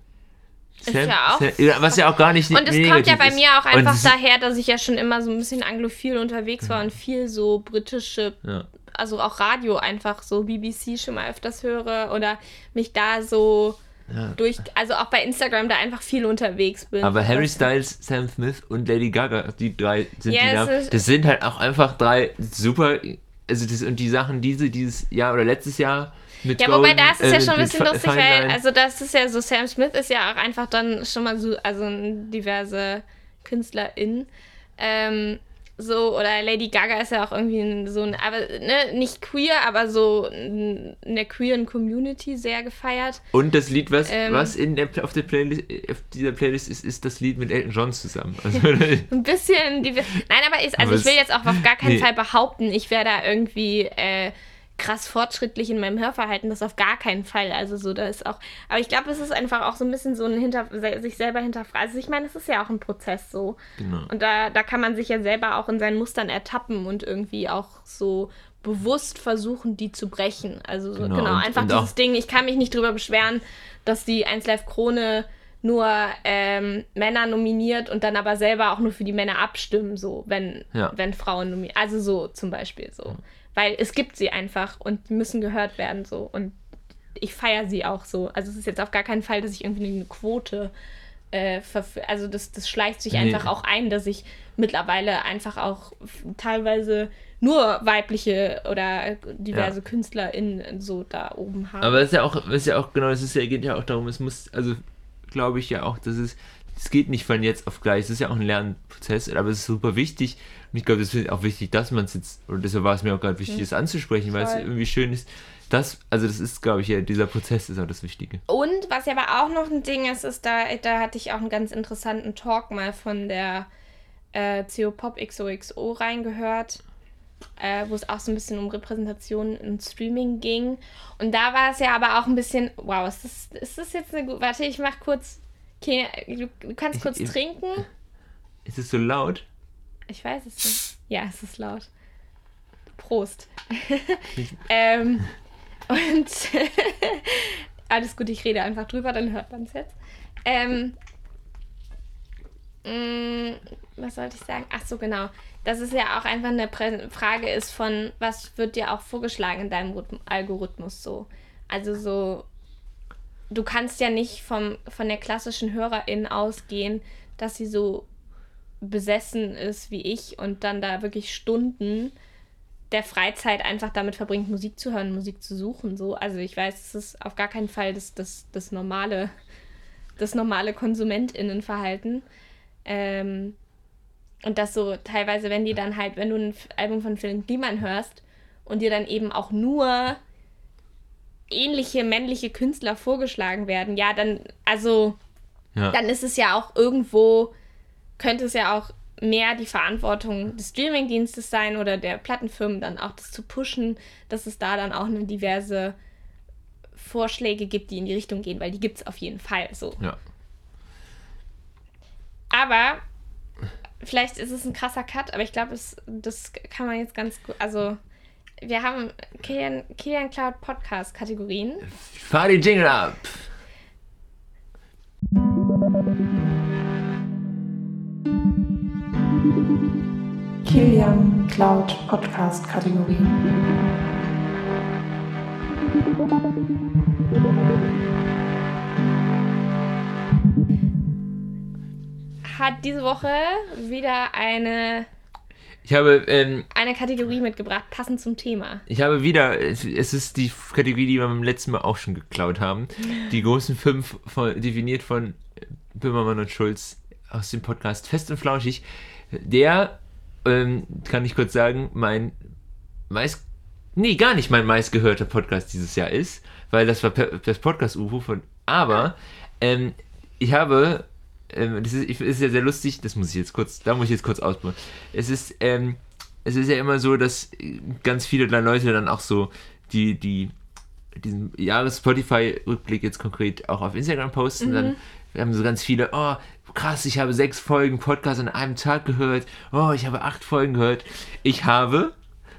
Speaker 2: Ist ja auch-
Speaker 1: ja, was ja auch gar nicht
Speaker 2: Und es kommt ja bei mir auch einfach daher, dass ich ja schon immer so ein bisschen anglophil unterwegs war und viel so britische,
Speaker 1: Ja.
Speaker 2: Also auch Radio einfach so BBC schon mal öfters höre oder mich da so
Speaker 1: Ja.
Speaker 2: durch, also auch bei Instagram da einfach viel unterwegs bin.
Speaker 1: Aber Harry Styles, Sam Smith und Lady Gaga, die drei sind
Speaker 2: Ja,
Speaker 1: die Namen. Das sind halt auch einfach drei super, also das und die Sachen, die sie dieses Jahr oder letztes Jahr mit
Speaker 2: Ja, wobei
Speaker 1: Golden,
Speaker 2: da ist es ja
Speaker 1: äh,
Speaker 2: schon ein bisschen lustig, weil, also das ist ja so, Sam Smith ist ja auch einfach dann schon mal so, also diverse KünstlerInnen. Ähm, so, oder Lady Gaga ist ja auch irgendwie so ein, aber ne, nicht queer, aber so in der queeren Community sehr gefeiert.
Speaker 1: Und das Lied, was,
Speaker 2: Ähm.
Speaker 1: was in der, auf, der Playlist, auf dieser Playlist ist, ist das Lied mit Elton John zusammen. Also,
Speaker 2: Ein bisschen, diver- nein, aber ist, also
Speaker 1: Aber
Speaker 2: ich will jetzt auch auf gar keinen
Speaker 1: nee.
Speaker 2: Fall behaupten, ich wäre da irgendwie äh, krass fortschrittlich in meinem Hörverhalten, das auf gar keinen Fall. Also so, da ist auch, aber ich glaube, es ist einfach auch so ein bisschen so ein hinter, sich selber hinterfragen. Also ich meine, es ist ja auch ein Prozess so.
Speaker 1: genau.
Speaker 2: Und da, da kann man sich ja selber auch in seinen Mustern ertappen und irgendwie auch so bewusst versuchen, die zu brechen. Also so,
Speaker 1: Genau,
Speaker 2: genau, einfach dieses Ding, ich kann mich nicht drüber beschweren, dass die 1 Live Krone nur ähm, Männer nominiert und dann aber selber auch nur für die Männer abstimmen, so, wenn,
Speaker 1: Ja.
Speaker 2: wenn Frauen nominiert. Also so zum Beispiel so. Weil es gibt sie einfach und die müssen gehört werden so. Und ich feiere sie auch so. Also es ist jetzt auf gar keinen Fall, dass ich irgendwie eine Quote äh, also das, das schleicht sich
Speaker 1: Nee.
Speaker 2: einfach auch ein, dass ich mittlerweile einfach auch teilweise nur weibliche oder diverse ja. KünstlerInnen so da oben haben.
Speaker 1: Aber es ist ja auch, ist ja auch genau, es ist ja, geht ja auch darum, es muss, also glaube ich ja auch, dass es, es geht nicht von jetzt auf gleich, es ist ja auch ein Lernprozess, aber es ist super wichtig. Und ich glaube, es ist auch wichtig, dass man es jetzt, und deshalb war es mir auch gerade wichtig, mhm. das anzusprechen, weil es irgendwie schön ist. Das, also das ist, glaube ich, ja, dieser Prozess ist auch das Wichtige.
Speaker 2: Und was ja aber auch noch ein Ding ist, ist, da, da hatte ich auch einen ganz interessanten Talk mal von der äh, CO Pop XOXO reingehört äh, wo es auch so ein bisschen um Repräsentation im Streaming ging. Und da war es ja aber auch ein bisschen, wow, ist das, ist das jetzt eine gute, warte, ich mach kurz, okay, du, kannst kurz ich, trinken.
Speaker 1: Ist es so laut?
Speaker 2: Ich weiß es nicht. Ja, es ist laut. Prost. ähm, und alles gut, ich rede einfach drüber, dann hört man es jetzt. Ähm, mh, mm, was sollte ich sagen? Ach so, genau dass es ja auch einfach eine Frage ist von, was wird dir auch vorgeschlagen in deinem Algorithmus so. Also so, du kannst ja nicht vom, von der klassischen Hörerin ausgehen, dass sie so besessen ist wie ich und dann da wirklich Stunden der Freizeit einfach damit verbringt, Musik zu hören, Musik zu suchen. So. Also ich weiß, es ist auf gar keinen Fall das, das, das normale, das normale KonsumentInnenverhalten. Ähm, und das so teilweise, wenn die dann halt, wenn du ein Album von Phil Kliman hörst und dir dann eben auch nur ähnliche männliche Künstler vorgeschlagen werden, ja, dann, also, ja. dann ist es ja auch irgendwo, könnte es ja auch mehr die Verantwortung des Streamingdienstes sein oder der Plattenfirmen dann auch das zu pushen, dass es da dann auch eine diverse Vorschläge gibt, die in die Richtung gehen, weil die gibt es auf jeden Fall so. Ja. Aber vielleicht ist es ein krasser Cut, aber ich glaube, das kann man jetzt ganz gut. Also, wir haben Kilian, Kilian Cloud Podcast Kategorien.
Speaker 1: Fahr die Jingle ab!
Speaker 3: Kilian Cloud Podcast Kategorien
Speaker 2: hat diese Woche wieder eine
Speaker 1: ich habe ähm,
Speaker 2: eine Kategorie mitgebracht, passend zum Thema.
Speaker 1: Ich habe wieder, es, ist die Kategorie, die wir beim letzten Mal auch schon geklaut haben. Die großen fünf, von, definiert von Böhmermann und Schulz aus dem Podcast Fest und Flauschig. Der, ähm, kann ich kurz sagen, mein meist, nee, gar nicht mein meistgehörter Podcast dieses Jahr ist, weil das war das Podcast-UFO von, aber ähm, ich habe ähm, das ist, ist, ja sehr lustig, das muss ich jetzt kurz, da muss ich jetzt kurz ausbauen. Es ist, ähm, es ist ja immer so, dass ganz viele Leute dann auch so die, die, diesen Jahres-Spotify-Rückblick jetzt konkret auch auf Instagram posten, mhm. dann haben so ganz viele, oh, krass, ich habe sechs Folgen Podcast an einem Tag gehört, oh, ich habe acht Folgen gehört. Ich habe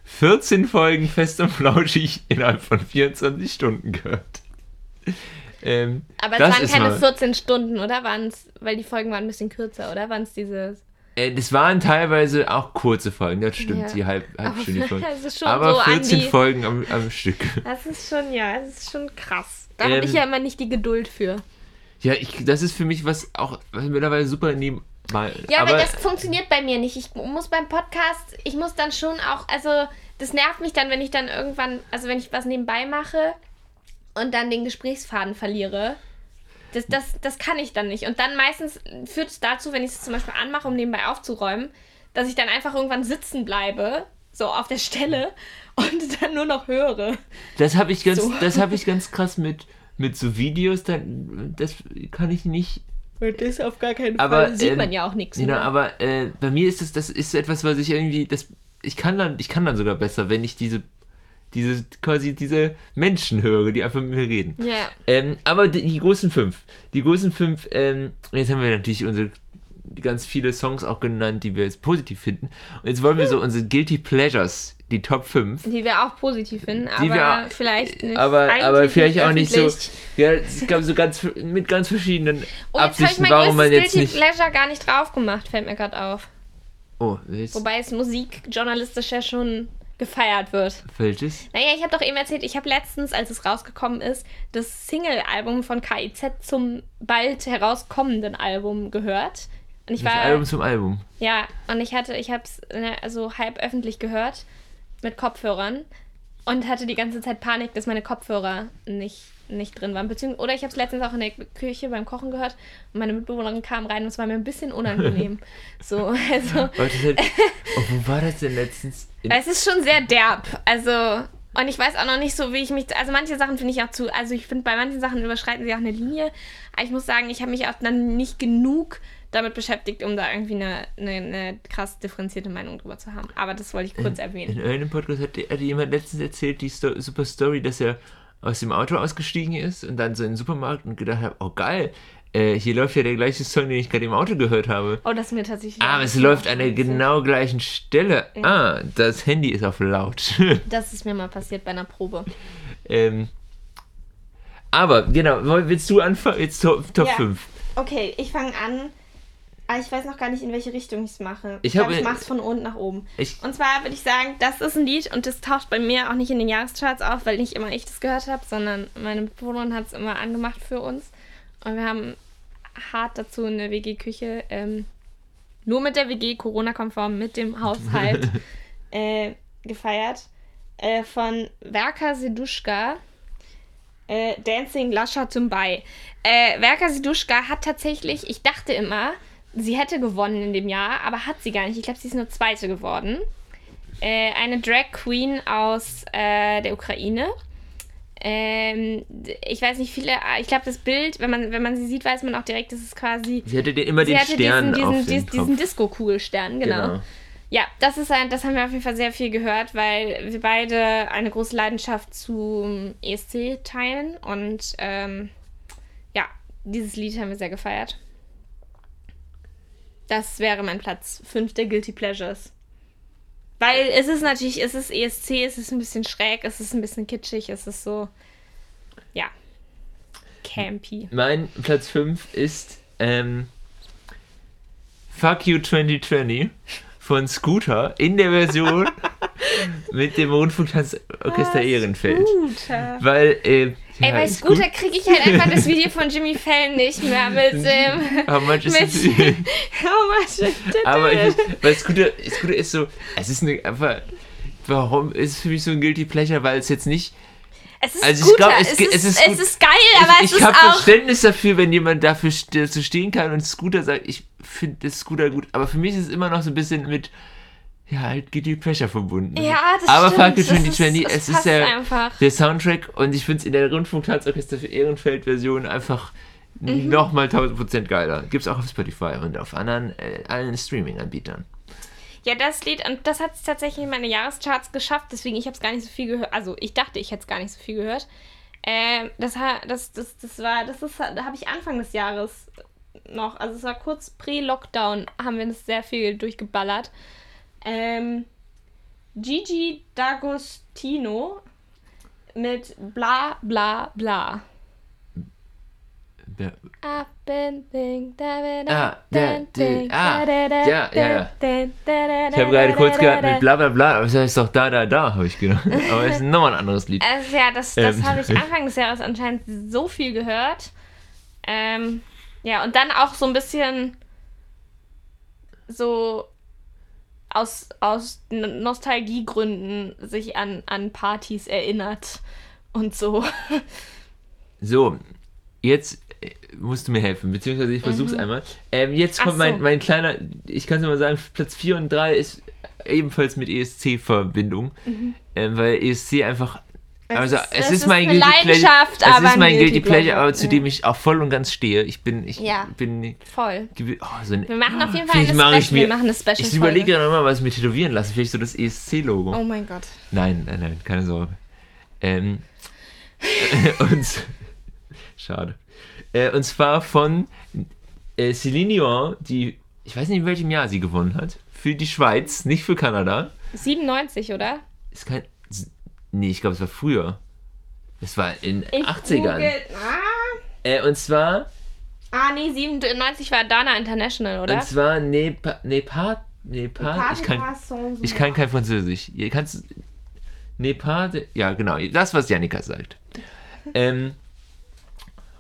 Speaker 1: 14 Folgen fest und flauschig innerhalb von 24 Stunden gehört.
Speaker 2: Ähm, Aber es waren keine 14 Stunden, oder? Waren's, weil die Folgen waren ein bisschen kürzer, oder? Waren es diese.
Speaker 1: Äh, das waren teilweise auch kurze Folgen, das stimmt, ja. die halb, halbstündige Folgen. Aber so 14 die, Folgen am, am, Stück.
Speaker 2: Das ist schon, ja, das ist schon krass. Da ähm, habe ich ja immer nicht die Geduld für.
Speaker 1: Ja, ich, das ist für mich was auch was mittlerweile super neben. Mal,
Speaker 2: ja, aber das funktioniert bei mir nicht. Ich muss beim Podcast, ich muss dann schon auch, also das nervt mich dann, wenn ich dann irgendwann, also wenn ich was nebenbei mache und dann den Gesprächsfaden verliere. Das, das, das kann ich dann nicht. Und dann meistens führt es dazu, wenn ich es zum Beispiel anmache, um nebenbei aufzuräumen, dass ich dann einfach irgendwann sitzen bleibe, so auf der Stelle und dann nur noch höre.
Speaker 1: Das habe ich ganz, so. das habe ich ganz krass mit, mit so Videos, dann, das kann ich nicht.
Speaker 2: Und das auf gar keinen aber, Fall. Sieht ähm, man ja auch nichts.
Speaker 1: Genau, aber äh, bei mir ist das, das ist etwas, was ich irgendwie, das, ich kann dann, ich kann dann sogar besser, wenn ich diese diese quasi diese Menschen höre, die einfach mit mir reden. Ja. Ähm, aber die, die, großen fünf, die großen fünf, ähm, jetzt haben wir natürlich unsere ganz viele Songs auch genannt, die wir jetzt positiv finden. Und jetzt wollen wir so unsere Guilty Pleasures, die Top 5.
Speaker 2: Die wir auch positiv finden, aber wir, vielleicht nicht.
Speaker 1: Aber, aber vielleicht auch nicht so. Ja, es gab so ganz mit ganz verschiedenen oh, Absichten, warum man jetzt
Speaker 2: Guilty nicht. Pleasure gar nicht drauf gemacht, fällt mir gerade auf. Oh, jetzt. Wobei es musikjournalistisch ja schon gefeiert wird.
Speaker 1: Welches?
Speaker 2: Naja, ich habe doch eben erzählt, ich habe letztens, als es rausgekommen ist, das Single-Album von KIZ zum bald herauskommenden Album gehört. Und ich
Speaker 1: das
Speaker 2: war,
Speaker 1: Album zum Album.
Speaker 2: Ja, und ich hatte, ich habe es ne, also halb öffentlich gehört mit Kopfhörern und hatte die ganze Zeit Panik, dass meine Kopfhörer nicht, nicht drin waren. Beziehungs oder ich habe es letztens auch in der Küche beim Kochen gehört und meine Mitbewohnerin kam rein und es war mir ein bisschen unangenehm. so, also.
Speaker 1: Oh, wo war das denn letztens?
Speaker 2: Es ist schon sehr derb. Also, und ich weiß auch noch nicht so, wie ich mich. Also, manche Sachen finde ich auch zu. Also, ich finde, bei manchen Sachen überschreiten sie auch eine Linie. Aber ich muss sagen, ich habe mich auch dann nicht genug damit beschäftigt, um da irgendwie eine, eine, eine krass differenzierte Meinung drüber zu haben. Aber das wollte ich kurz erwähnen.
Speaker 1: in irgendeinem Podcast hat, hat jemand letztens erzählt, die Sto super Story, dass er aus dem Auto ausgestiegen ist und dann so in den Supermarkt und gedacht hat, oh geil, äh, hier läuft ja der gleiche Song, den ich gerade im Auto gehört habe.
Speaker 2: Oh, das ist mir tatsächlich.
Speaker 1: Ah, aber es läuft an der genau gleichen Stelle. Ah, das Handy ist auf laut.
Speaker 2: Das ist mir mal passiert bei einer Probe.
Speaker 1: ähm, aber, genau, willst du anfangen? Jetzt Top, Top
Speaker 2: Ja.
Speaker 1: 5.
Speaker 2: Okay, ich fange an. Aber ich weiß noch gar nicht, in welche Richtung ich es mache.
Speaker 1: Ich
Speaker 2: Ich glaube, ich mache es von unten nach oben.
Speaker 1: Ich,
Speaker 2: Und zwar würde ich sagen, das ist ein Lied und das taucht bei mir auch nicht in den Jahrescharts auf, weil nicht immer ich das gehört habe, sondern meine Mitbewohnerin hat es immer angemacht für uns. Und wir haben hart dazu in der WG-Küche, ähm, nur mit der WG, Corona-konform, mit dem Haushalt äh, gefeiert. Äh, von Werka Seduschka. Äh, Dancing Lascha Tumbai. Äh, Werka Seduschka hat tatsächlich, ich dachte immer, sie hätte gewonnen in dem Jahr, aber hat sie gar nicht. Ich glaube, sie ist nur Zweite geworden. Äh, eine Drag Queen aus äh, der Ukraine. Ähm, ich weiß nicht, viele, ich glaube, das Bild, wenn man, wenn man sie sieht, weiß man auch direkt, dass es quasi.
Speaker 1: sie hatte den, immer den Stern
Speaker 2: diesen,
Speaker 1: auf
Speaker 2: diesen,
Speaker 1: dem
Speaker 2: diesen, diesen. Disco-Kugelstern, genau. Ja, das ist ein, das haben wir auf jeden Fall sehr viel gehört, weil wir beide eine große Leidenschaft zum ESC teilen und ähm, ja, dieses Lied haben wir sehr gefeiert. Das wäre mein Platz 5 der Guilty Pleasures. Weil es ist natürlich, es ist ESC, es ist ein bisschen schräg, es ist ein bisschen kitschig, es ist so, ja, campy.
Speaker 1: Mein Platz 5 ist ähm, Fuck You 2020 von Scooter in der Version mit dem Rundfunktanzorchester Ehrenfeld.
Speaker 2: Guter.
Speaker 1: Weil, äh,
Speaker 2: Ey,
Speaker 1: ja,
Speaker 2: bei
Speaker 1: Scoot-
Speaker 2: Scooter kriege ich halt einfach das Video von Jimmy Fallon nicht mehr mit dem.
Speaker 1: How much is
Speaker 2: mit-
Speaker 1: it?
Speaker 2: How much?
Speaker 1: Aber ich, weil Scooter, Scooter ist so, es ist eine, einfach, warum ist es für mich so ein Guilty Pleasure, weil es jetzt nicht,
Speaker 2: es ist
Speaker 1: also ich
Speaker 2: Scooter.
Speaker 1: glaub, es
Speaker 2: es, ist,
Speaker 1: es ist
Speaker 2: es
Speaker 1: gut.
Speaker 2: ist geil, aber
Speaker 1: ich,
Speaker 2: es
Speaker 1: ich
Speaker 2: ist
Speaker 1: habe
Speaker 2: auch.
Speaker 1: Verständnis dafür, wenn jemand dafür st dazu stehen kann und Scooter sagt, ich finde das Scooter gut, aber für mich ist es immer noch so ein bisschen mit, ja, halt Guilty Pleasure verbunden.
Speaker 2: Ja, das
Speaker 1: aber
Speaker 2: stimmt.
Speaker 1: You
Speaker 2: Das ist-
Speaker 1: 2020,
Speaker 2: es
Speaker 1: es ist der,
Speaker 2: einfach.
Speaker 1: der Soundtrack und ich finde es in der Rundfunktanzorchester für Ehrenfeld-Version einfach
Speaker 2: Mhm.
Speaker 1: nochmal 1000% geiler. Gibt es auch auf Spotify und auf anderen, äh, allen Streaming-Anbietern.
Speaker 2: Ja, das Lied, und das hat es tatsächlich in meine Jahrescharts geschafft, deswegen ich habe es gar nicht so viel gehört. Also, ich dachte, ich hätte es gar nicht so viel gehört. Ähm, das, das, das, das war, das ist, da habe ich Anfang des Jahres noch, also es war kurz pre-Lockdown, haben wir das sehr viel durchgeballert. Ähm, Gigi D'Agostino mit bla bla bla.
Speaker 1: Ja.
Speaker 2: I've been thinking, da,
Speaker 1: Ah,
Speaker 2: da,
Speaker 1: der- ah, ja, ja, ja. Ich habe gerade kurz gehabt mit bla bla bla, aber es heißt doch da, da, da, habe ich gedacht. Aber es ist nochmal ein anderes Lied.
Speaker 2: Also ja, das, das
Speaker 1: Ähm.
Speaker 2: habe ich Anfang des Jahres anscheinend so viel gehört. Ähm, ja, und dann auch so ein bisschen so aus, aus Nostalgiegründen sich an, an Partys erinnert und so.
Speaker 1: So, jetzt äh, musst du mir helfen, beziehungsweise ich versuch's einmal. Ähm, jetzt
Speaker 2: Mhm.
Speaker 1: Kommt mein,
Speaker 2: so.
Speaker 1: mein kleiner, ich kann es mal sagen, Platz 4 und 3 ist ebenfalls mit ESC-Verbindung, ähm, weil ESC einfach. Also, es
Speaker 2: es
Speaker 1: ist,
Speaker 2: ist
Speaker 1: mein Guilty Pleasure.
Speaker 2: Leidenschaft,
Speaker 1: Es
Speaker 2: aber
Speaker 1: ist
Speaker 2: ein
Speaker 1: mein
Speaker 2: Guilty
Speaker 1: Pleasure,
Speaker 2: Pleasure,
Speaker 1: aber zu dem ich auch voll und ganz stehe. Ich bin, ich
Speaker 2: Ja.
Speaker 1: bin.
Speaker 2: Voll.
Speaker 1: Oh, so
Speaker 2: Wir machen auf jeden Fall eine
Speaker 1: mache ich
Speaker 2: Special.
Speaker 1: mir-
Speaker 2: wir machen eine Special.
Speaker 1: ich überlege gerade mal, was ich mir tätowieren lasse. Vielleicht so das ESC-Logo.
Speaker 2: Oh mein Gott.
Speaker 1: Nein, nein, nein, keine Sorge. Ähm, und schade. Äh, und zwar von äh, Céline Dion, die, ich weiß nicht, in welchem Jahr sie gewonnen hat. Für die Schweiz, nicht für Kanada.
Speaker 2: 97, oder?
Speaker 1: Ist kein. Nee, ich glaube, es war früher. Es war in
Speaker 2: Ich
Speaker 1: 80ern.
Speaker 2: google- Ah.
Speaker 1: Äh, und zwar,
Speaker 2: ah, nee, 97 war Dana International, oder?
Speaker 1: und zwar Nepa, Nepa, Nepa, ich kann, ich kann kein Französisch. Ihr kannst. Nepal, ja, genau, das, was Janika sagt. Ähm,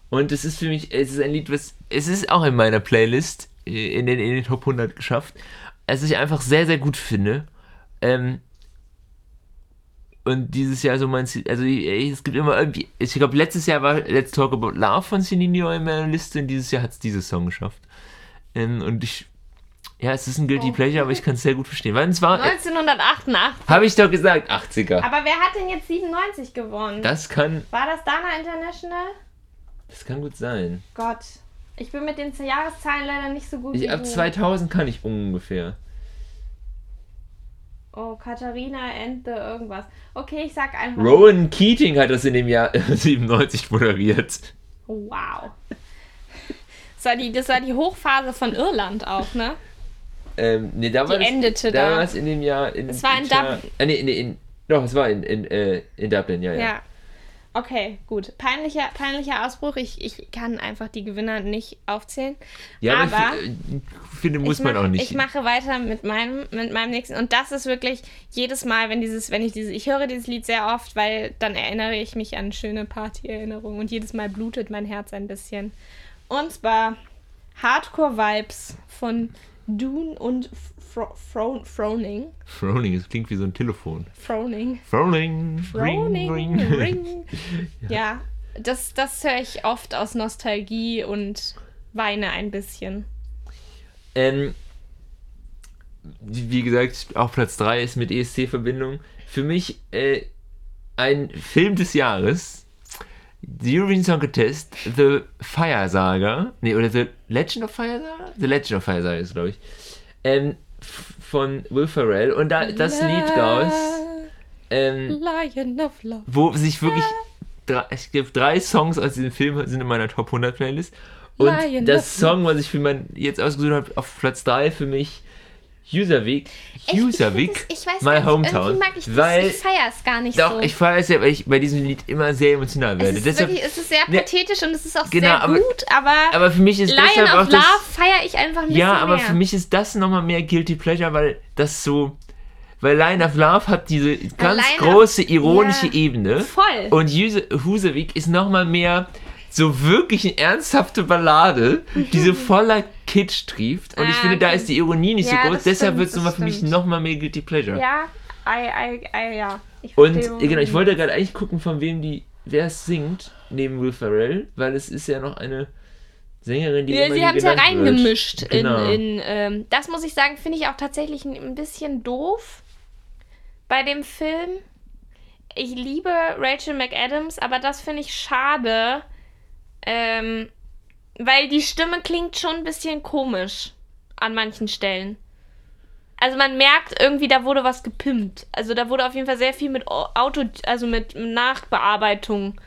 Speaker 1: und es ist für mich, es ist ein Lied, was, es ist auch in meiner Playlist äh, in den, in den Top 100 geschafft, es ich einfach sehr, sehr gut finde. Ähm, und dieses Jahr so mein Ziel, also es gibt immer irgendwie, ich glaube letztes Jahr war Let's Talk About Love von Celine in meiner Liste und dieses Jahr hat es dieses Song geschafft. Ähm, und ich, ja, es ist ein Guilty
Speaker 2: Oh.
Speaker 1: Pleasure, aber ich kann es sehr gut verstehen. Weil es war,
Speaker 2: 1988.
Speaker 1: habe ich doch gesagt, 80er.
Speaker 2: Aber wer hat denn jetzt 97 gewonnen?
Speaker 1: Das kann,
Speaker 2: War das Dana International?
Speaker 1: das kann gut sein.
Speaker 2: Gott. Ich bin mit den Jahreszahlen leider nicht so gut
Speaker 1: Ich, ab
Speaker 2: du.
Speaker 1: 2000 kann ich ungefähr.
Speaker 2: Oh, Katharina and the irgendwas. Okay, ich sag einfach.
Speaker 1: Rowan Keating hat das in dem Jahr 97 moderiert.
Speaker 2: Wow. Das war, die, das war die Hochphase von Irland auch, ne?
Speaker 1: Ähm, nee, da war
Speaker 2: Die
Speaker 1: das,
Speaker 2: endete
Speaker 1: da.
Speaker 2: da.
Speaker 1: war es in dem Jahr. In,
Speaker 2: Es war in Dublin.
Speaker 1: Äh, nee, nee, in, doch, es war in, in, äh, in Dublin, ja, ja.
Speaker 2: Ja. Okay, gut. Peinlicher, peinlicher Ausbruch. Ich, ich kann einfach die Gewinner nicht aufzählen.
Speaker 1: Ja, aber,
Speaker 2: aber
Speaker 1: ich, ich finde, muss
Speaker 2: ich
Speaker 1: man
Speaker 2: mach,
Speaker 1: auch nicht.
Speaker 2: Ich mache weiter mit meinem, mit meinem nächsten. Und das ist wirklich jedes Mal, wenn dieses, wenn ich dieses, ich höre dieses Lied sehr oft, weil dann erinnere ich mich an schöne Partyerinnerungen und jedes Mal blutet mein Herz ein bisschen. Und zwar Hardcore Vibes von Dune und Fro Fro Froning.
Speaker 1: Froning, es klingt wie so ein Telefon.
Speaker 2: Froning.
Speaker 1: Froning,
Speaker 2: Froning.
Speaker 1: ring, ring.
Speaker 2: Ring. Ja, das, das höre ich oft aus Nostalgie und weine ein bisschen.
Speaker 1: Ähm, wie gesagt, auch Platz 3 ist mit ESC-Verbindung. Für mich äh, ein Film des Jahres. The Eurovision Song Contest, The Fire Saga, nee, oder The Legend of Fire Saga? The Legend of Fire Saga ist, glaube ich. Ähm, von Will Ferrell. Und da das Lied raus, ähm,
Speaker 2: Lion of Love.
Speaker 1: wo sich wirklich drei, es gibt drei Songs aus diesem Film sind in meiner Top 100 Playlist. Und
Speaker 2: Lion
Speaker 1: das Song, was ich für mein jetzt ausgesucht habe, auf Platz 3 für mich, Userweg. Userweg,
Speaker 2: ich, ich weiß
Speaker 1: My
Speaker 2: nicht,
Speaker 1: Hometown.
Speaker 2: Mag ich das,
Speaker 1: weil,
Speaker 2: ich feiere es gar nicht
Speaker 1: doch,
Speaker 2: so.
Speaker 1: ich feiere es ja, weil ich bei diesem Lied immer sehr emotional
Speaker 2: es
Speaker 1: werde.
Speaker 2: ist
Speaker 1: Deshalb,
Speaker 2: wirklich, es ist sehr pathetisch und es ist auch
Speaker 1: genau,
Speaker 2: sehr
Speaker 1: aber-
Speaker 2: gut, aber,
Speaker 1: aber für mich ist
Speaker 2: Lion
Speaker 1: deshalb auch
Speaker 2: of Love
Speaker 1: das,
Speaker 2: feiere ich einfach ein bisschen
Speaker 1: Ja, aber
Speaker 2: mehr.
Speaker 1: für mich ist das nochmal mehr Guilty Pleasure, weil das so, weil Line of Love hat diese ganz
Speaker 2: Line of-
Speaker 1: große ironische
Speaker 2: ja,
Speaker 1: Ebene.
Speaker 2: voll.
Speaker 1: Und Huse- Husewig ist nochmal mehr so wirklich eine ernsthafte Ballade, die so voller Kitsch trieft. Und ich
Speaker 2: Ah,
Speaker 1: finde, da ist die Ironie nicht
Speaker 2: Ja,
Speaker 1: so groß. Deshalb wird es nochmal für mich nochmal mehr Guilty Pleasure.
Speaker 2: ja, I, I, I, ja. Ich
Speaker 1: Und genau, ich wollte gerade eigentlich gucken, von wem die, wer es singt, neben Will Ferrell, weil es ist ja noch eine Sängerin, die
Speaker 2: Ja,
Speaker 1: immer
Speaker 2: sie haben es ja reingemischt.
Speaker 1: Genau.
Speaker 2: In, in, ähm, das muss ich sagen, finde ich auch tatsächlich ein, ein bisschen doof bei dem Film. Ich liebe Rachel McAdams, aber das finde ich schade, ähm, weil die Stimme klingt schon ein bisschen komisch an manchen Stellen. Also man merkt irgendwie, da wurde was gepimpt. Also da wurde auf jeden Fall sehr viel mit Au- Auto, also mit Nachbearbeitung.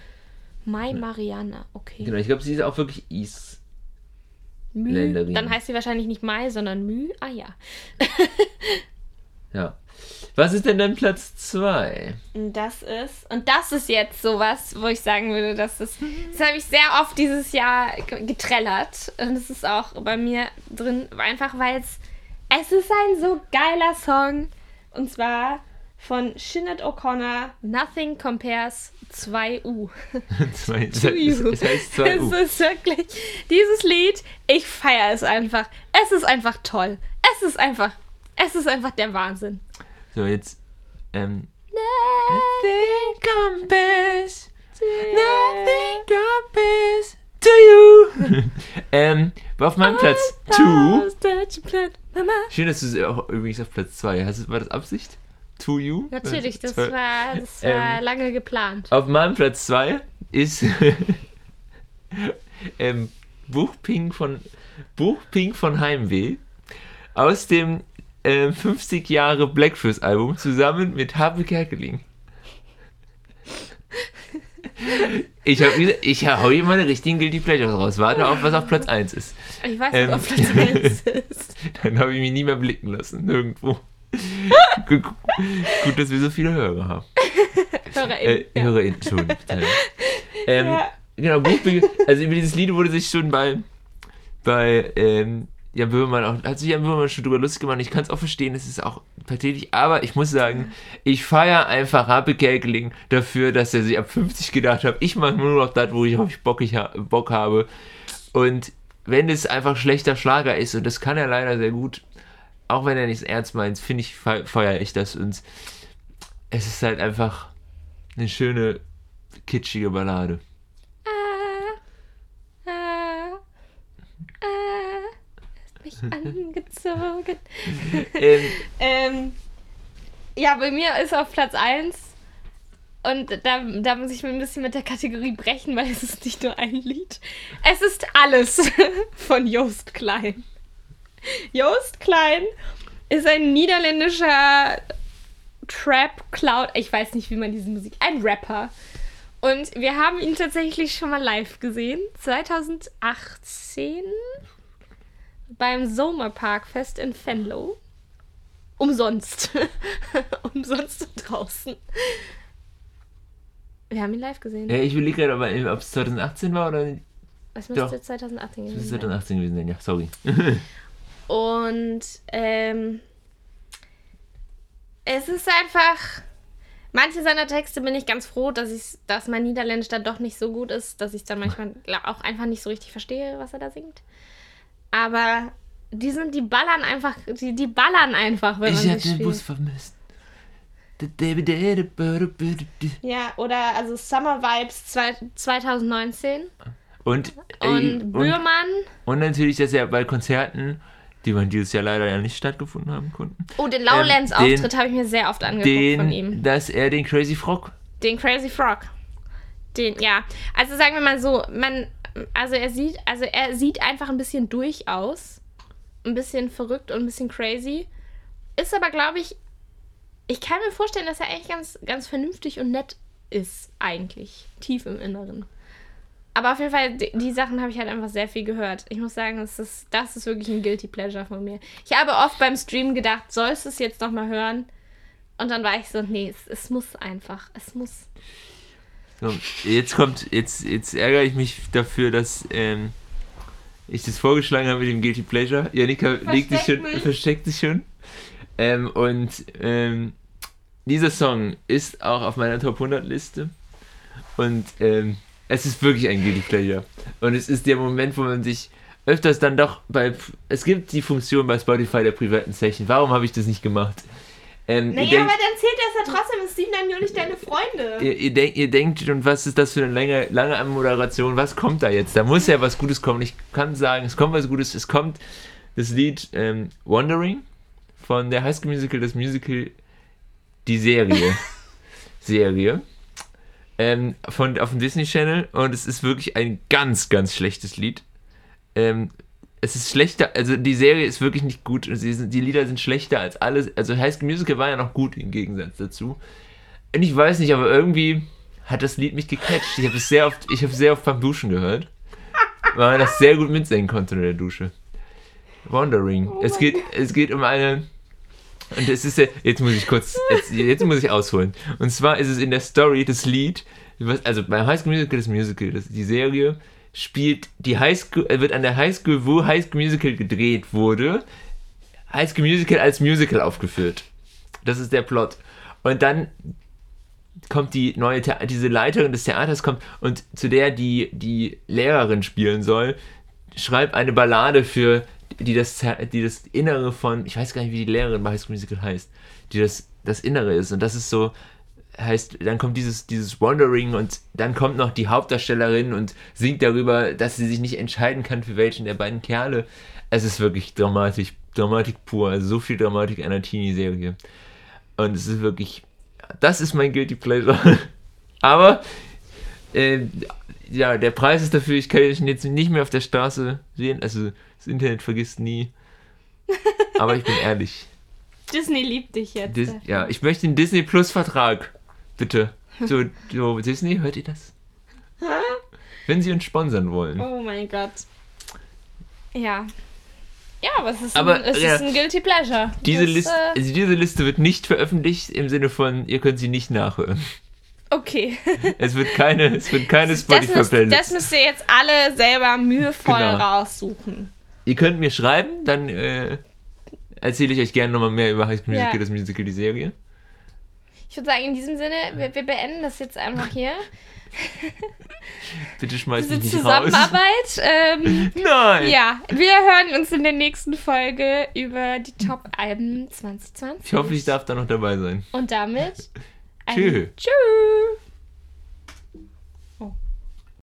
Speaker 2: Mai Marianne, okay.
Speaker 1: Genau, ich glaube, sie ist auch wirklich Is.
Speaker 2: Mü.
Speaker 1: Länderin.
Speaker 2: Dann heißt sie wahrscheinlich nicht Mai, sondern Mü. Ah ja.
Speaker 1: Ja. Was ist denn dein Platz 2?
Speaker 2: Und das ist, und das ist jetzt sowas, wo ich sagen würde, dass das, das habe ich sehr oft dieses Jahr ge- getrellert. Und es ist auch bei mir drin, einfach weil es, es ist ein so geiler Song. Und zwar von Sinead O'Connor, Nothing Compares 2U.
Speaker 1: Zwei, es, heißt 2 U.
Speaker 2: Es ist wirklich, dieses Lied, ich feiere es einfach. Es ist einfach toll. Es ist einfach, es ist einfach der Wahnsinn.
Speaker 1: So, jetzt. Ähm. Nothing compares. Nothing compares to you. ähm, war auf meinem Platz 2. Schön, dass du sie auch übrigens auf Platz 2 hast. War das Absicht? To you?
Speaker 2: Natürlich, das
Speaker 1: Zwei-
Speaker 2: war, das war
Speaker 1: Ähm,
Speaker 2: lange geplant.
Speaker 1: Auf meinem Platz 2 ist ähm, Buchping von Buchping von Heimweh aus dem ähm, 50 Jahre Blackfist Album zusammen mit Habe Kerkeling. Ich habe ich hau hier meine richtigen Guilty Pleasures raus. Warte auf, was auf Platz 1 ist.
Speaker 2: Ich weiß
Speaker 1: ähm,
Speaker 2: nicht, ob Platz 1 ist.
Speaker 1: Dann habe ich mich nie mehr blicken lassen. Nirgendwo. Gut, gut, dass wir so viele Hörer haben.
Speaker 2: HörerInnen.
Speaker 1: Äh. HörerInnen, Entschuldigung. Ähm,
Speaker 2: Ja.
Speaker 1: Genau, Buchbeginn, also über dieses Lied wurde sich schon bei, bei ähm, Jan Böhmermann auch, hat sich Jan Böhmermann schon drüber lustig gemacht. Ich kann es auch verstehen, es ist auch pathetisch, aber ich muss sagen, ich feiere einfach Happe Kerkeling dafür, dass er sich ab 50 gedacht hat, ich mache nur noch das, wo ich, ich, Bock, ich ha Bock habe. Und wenn es einfach schlechter Schlager ist, und das kann er leider sehr gut, auch wenn er nichts ernst meint, finde ich, fe- feiere ich das und es ist halt einfach eine schöne, kitschige Ballade.
Speaker 2: Ah, ah, ah, hast mich angezogen.
Speaker 1: Ähm,
Speaker 2: Ähm, ja, bei mir ist auf Platz 1 und da, da muss ich mir ein bisschen mit der Kategorie brechen, weil es ist nicht nur ein Lied. Es ist alles von Joost Klein. Joost Klein ist ein niederländischer Trap Cloud, ich weiß nicht, wie man diese Musik, ein Rapper. Und wir haben ihn tatsächlich schon mal live gesehen, 2018 beim Sommerparkfest in Venlo. Umsonst. Umsonst draußen. Wir haben ihn live gesehen.
Speaker 1: ja, ich überlege gerade, ob es 2018 war oder
Speaker 2: Es müsste
Speaker 1: doch.
Speaker 2: 2018
Speaker 1: es
Speaker 2: gewesen
Speaker 1: ist
Speaker 2: sein.
Speaker 1: 2018 gewesen sein, ja, sorry.
Speaker 2: Und ähm, es ist einfach. Manche seiner Texte bin ich ganz froh, dass, ich, dass mein Niederländisch dann doch nicht so gut ist, dass ich dann manchmal auch einfach nicht so richtig verstehe, was er da singt. Aber die sind, die ballern einfach, die, die ballern einfach, wenn
Speaker 1: Ich
Speaker 2: man
Speaker 1: hab
Speaker 2: sie
Speaker 1: den
Speaker 2: spielt.
Speaker 1: Bus vermisst.
Speaker 2: Ja, oder also Summer Vibes zwei, 2019
Speaker 1: Und, äh,
Speaker 2: und
Speaker 1: und,
Speaker 2: Bührmann.
Speaker 1: und natürlich, dass er bei Konzerten, die man dieses Jahr leider ja nicht stattgefunden haben konnten,
Speaker 2: Oh, den Lowlands-Auftritt
Speaker 1: Ähm, den-
Speaker 2: habe ich mir sehr oft angeguckt von ihm.
Speaker 1: den, dass er den Crazy Frog
Speaker 2: Den Crazy Frog. Den, ja. Also sagen wir mal so, man, also er sieht, also er sieht einfach ein bisschen durch aus. Ein bisschen verrückt und ein bisschen crazy. Ist aber, glaube ich, ich kann mir vorstellen, dass er eigentlich ganz, ganz vernünftig und nett ist, eigentlich. Tief im Inneren. Aber auf jeden Fall, die, die Sachen habe ich halt einfach sehr viel gehört. Ich muss sagen, das ist, das ist wirklich ein Guilty Pleasure von mir. Ich habe oft beim Stream gedacht, sollst du es jetzt nochmal hören? Und dann war ich so, nee, es, es muss einfach. Es muss.
Speaker 1: So, jetzt kommt, jetzt, jetzt ärgere ich mich dafür, dass ähm, ich das vorgeschlagen habe mit dem Guilty Pleasure. Janika legt sich schon,
Speaker 2: mich.
Speaker 1: versteckt sich schon. Ähm, und ähm, dieser Song ist auch auf meiner Top 100 Liste. Und ähm, es ist wirklich ein Guilty Pleasure. Und es ist der Moment, wo man sich öfters dann doch bei. Es gibt die Funktion bei Spotify der privaten Session. Warum habe ich das nicht gemacht? Ähm, ihr denkt-
Speaker 2: dann zählt das ja trotzdem, es sind dann ja nicht deine Freunde.
Speaker 1: Ihr, ihr, denk, ihr denkt, und was ist das für eine lange, lange Anmoderation? Was kommt da jetzt? Da muss ja was Gutes kommen. Ich kann sagen, es kommt was Gutes. Es kommt das Lied ähm, Wandering von der High School Musical, das Musical, die Serie. Serie. Ähm, von, auf dem Disney Channel. Und es ist wirklich ein ganz, ganz schlechtes Lied. Ähm, es ist schlechter, also die Serie ist wirklich nicht gut. und sind, die Lieder sind schlechter als alles. Also High School Musical war ja noch gut im Gegensatz dazu. Und ich weiß nicht, aber irgendwie hat das Lied mich gecatcht. Ich habe es sehr oft, ich habe sehr oft beim Duschen gehört, weil man das sehr gut mitsingen konnte in der Dusche. Wandering. es geht, es geht um eine und es ist ja, jetzt muss ich kurz, jetzt, jetzt muss ich ausholen. Und zwar ist es in der Story das Lied, also beim High School Musical, das Musical, das, die Serie spielt die High School, äh, wird an der High School, wo High School Musical gedreht wurde, High School Musical als Musical aufgeführt. Das ist der Plot. Und dann kommt die neue, The diese Leiterin des Theaters kommt und zu der die, die Lehrerin spielen soll, schreibt eine Ballade für, die das, die das Innere von, ich weiß gar nicht, wie die Lehrerin bei High School Musical heißt, die das, das Innere ist. Und das ist so, heißt, dann kommt dieses, dieses Wandering und dann kommt noch die Hauptdarstellerin und singt darüber, dass sie sich nicht entscheiden kann, für welchen der beiden Kerle. Es ist wirklich dramatisch, Dramatik pur, also so viel Dramatik einer Teenie-Serie. Und es ist wirklich, das ist mein Guilty Pleasure. Aber, äh, ja, der Preis ist dafür, ich kann ihn jetzt nicht mehr auf der Straße sehen, also das Internet vergisst nie. Aber ich bin ehrlich.
Speaker 2: Disney liebt dich jetzt.
Speaker 1: Dis ja, ich möchte einen Disney Plus Vertrag. Bitte. So, so, Disney, hört ihr das? Wenn sie uns sponsern wollen.
Speaker 2: Oh mein Gott. Ja. Ja, aber es ist,
Speaker 1: Aber,
Speaker 2: ein, es
Speaker 1: ja.
Speaker 2: ist ein Guilty Pleasure.
Speaker 1: Diese,
Speaker 2: Das,
Speaker 1: Liste,
Speaker 2: Äh,
Speaker 1: also diese Liste wird nicht veröffentlicht im Sinne von, ihr könnt sie nicht nachhören.
Speaker 2: okay.
Speaker 1: Es wird keine, es wird keine
Speaker 2: Das müsst, das
Speaker 1: Spotify-Playlist.
Speaker 2: müsst ihr jetzt alle selber mühevoll
Speaker 1: Genau.
Speaker 2: raussuchen.
Speaker 1: Ihr könnt mir schreiben, dann äh, erzähle ich euch gerne nochmal mehr über High School Musical,
Speaker 2: Ja.
Speaker 1: das Musical, die Serie.
Speaker 2: Ich würde sagen, in diesem Sinne, wir, wir beenden das jetzt einfach hier.
Speaker 1: Bitte schmeißt
Speaker 2: Diese
Speaker 1: mich nicht raus.
Speaker 2: Zusammenarbeit. Ähm,
Speaker 1: Nein!
Speaker 2: ja, wir hören uns in der nächsten Folge über die Top-Alben 2020.
Speaker 1: Ich hoffe, ich darf da noch dabei sein.
Speaker 2: Und damit.
Speaker 1: Tschö.
Speaker 2: Tschüss.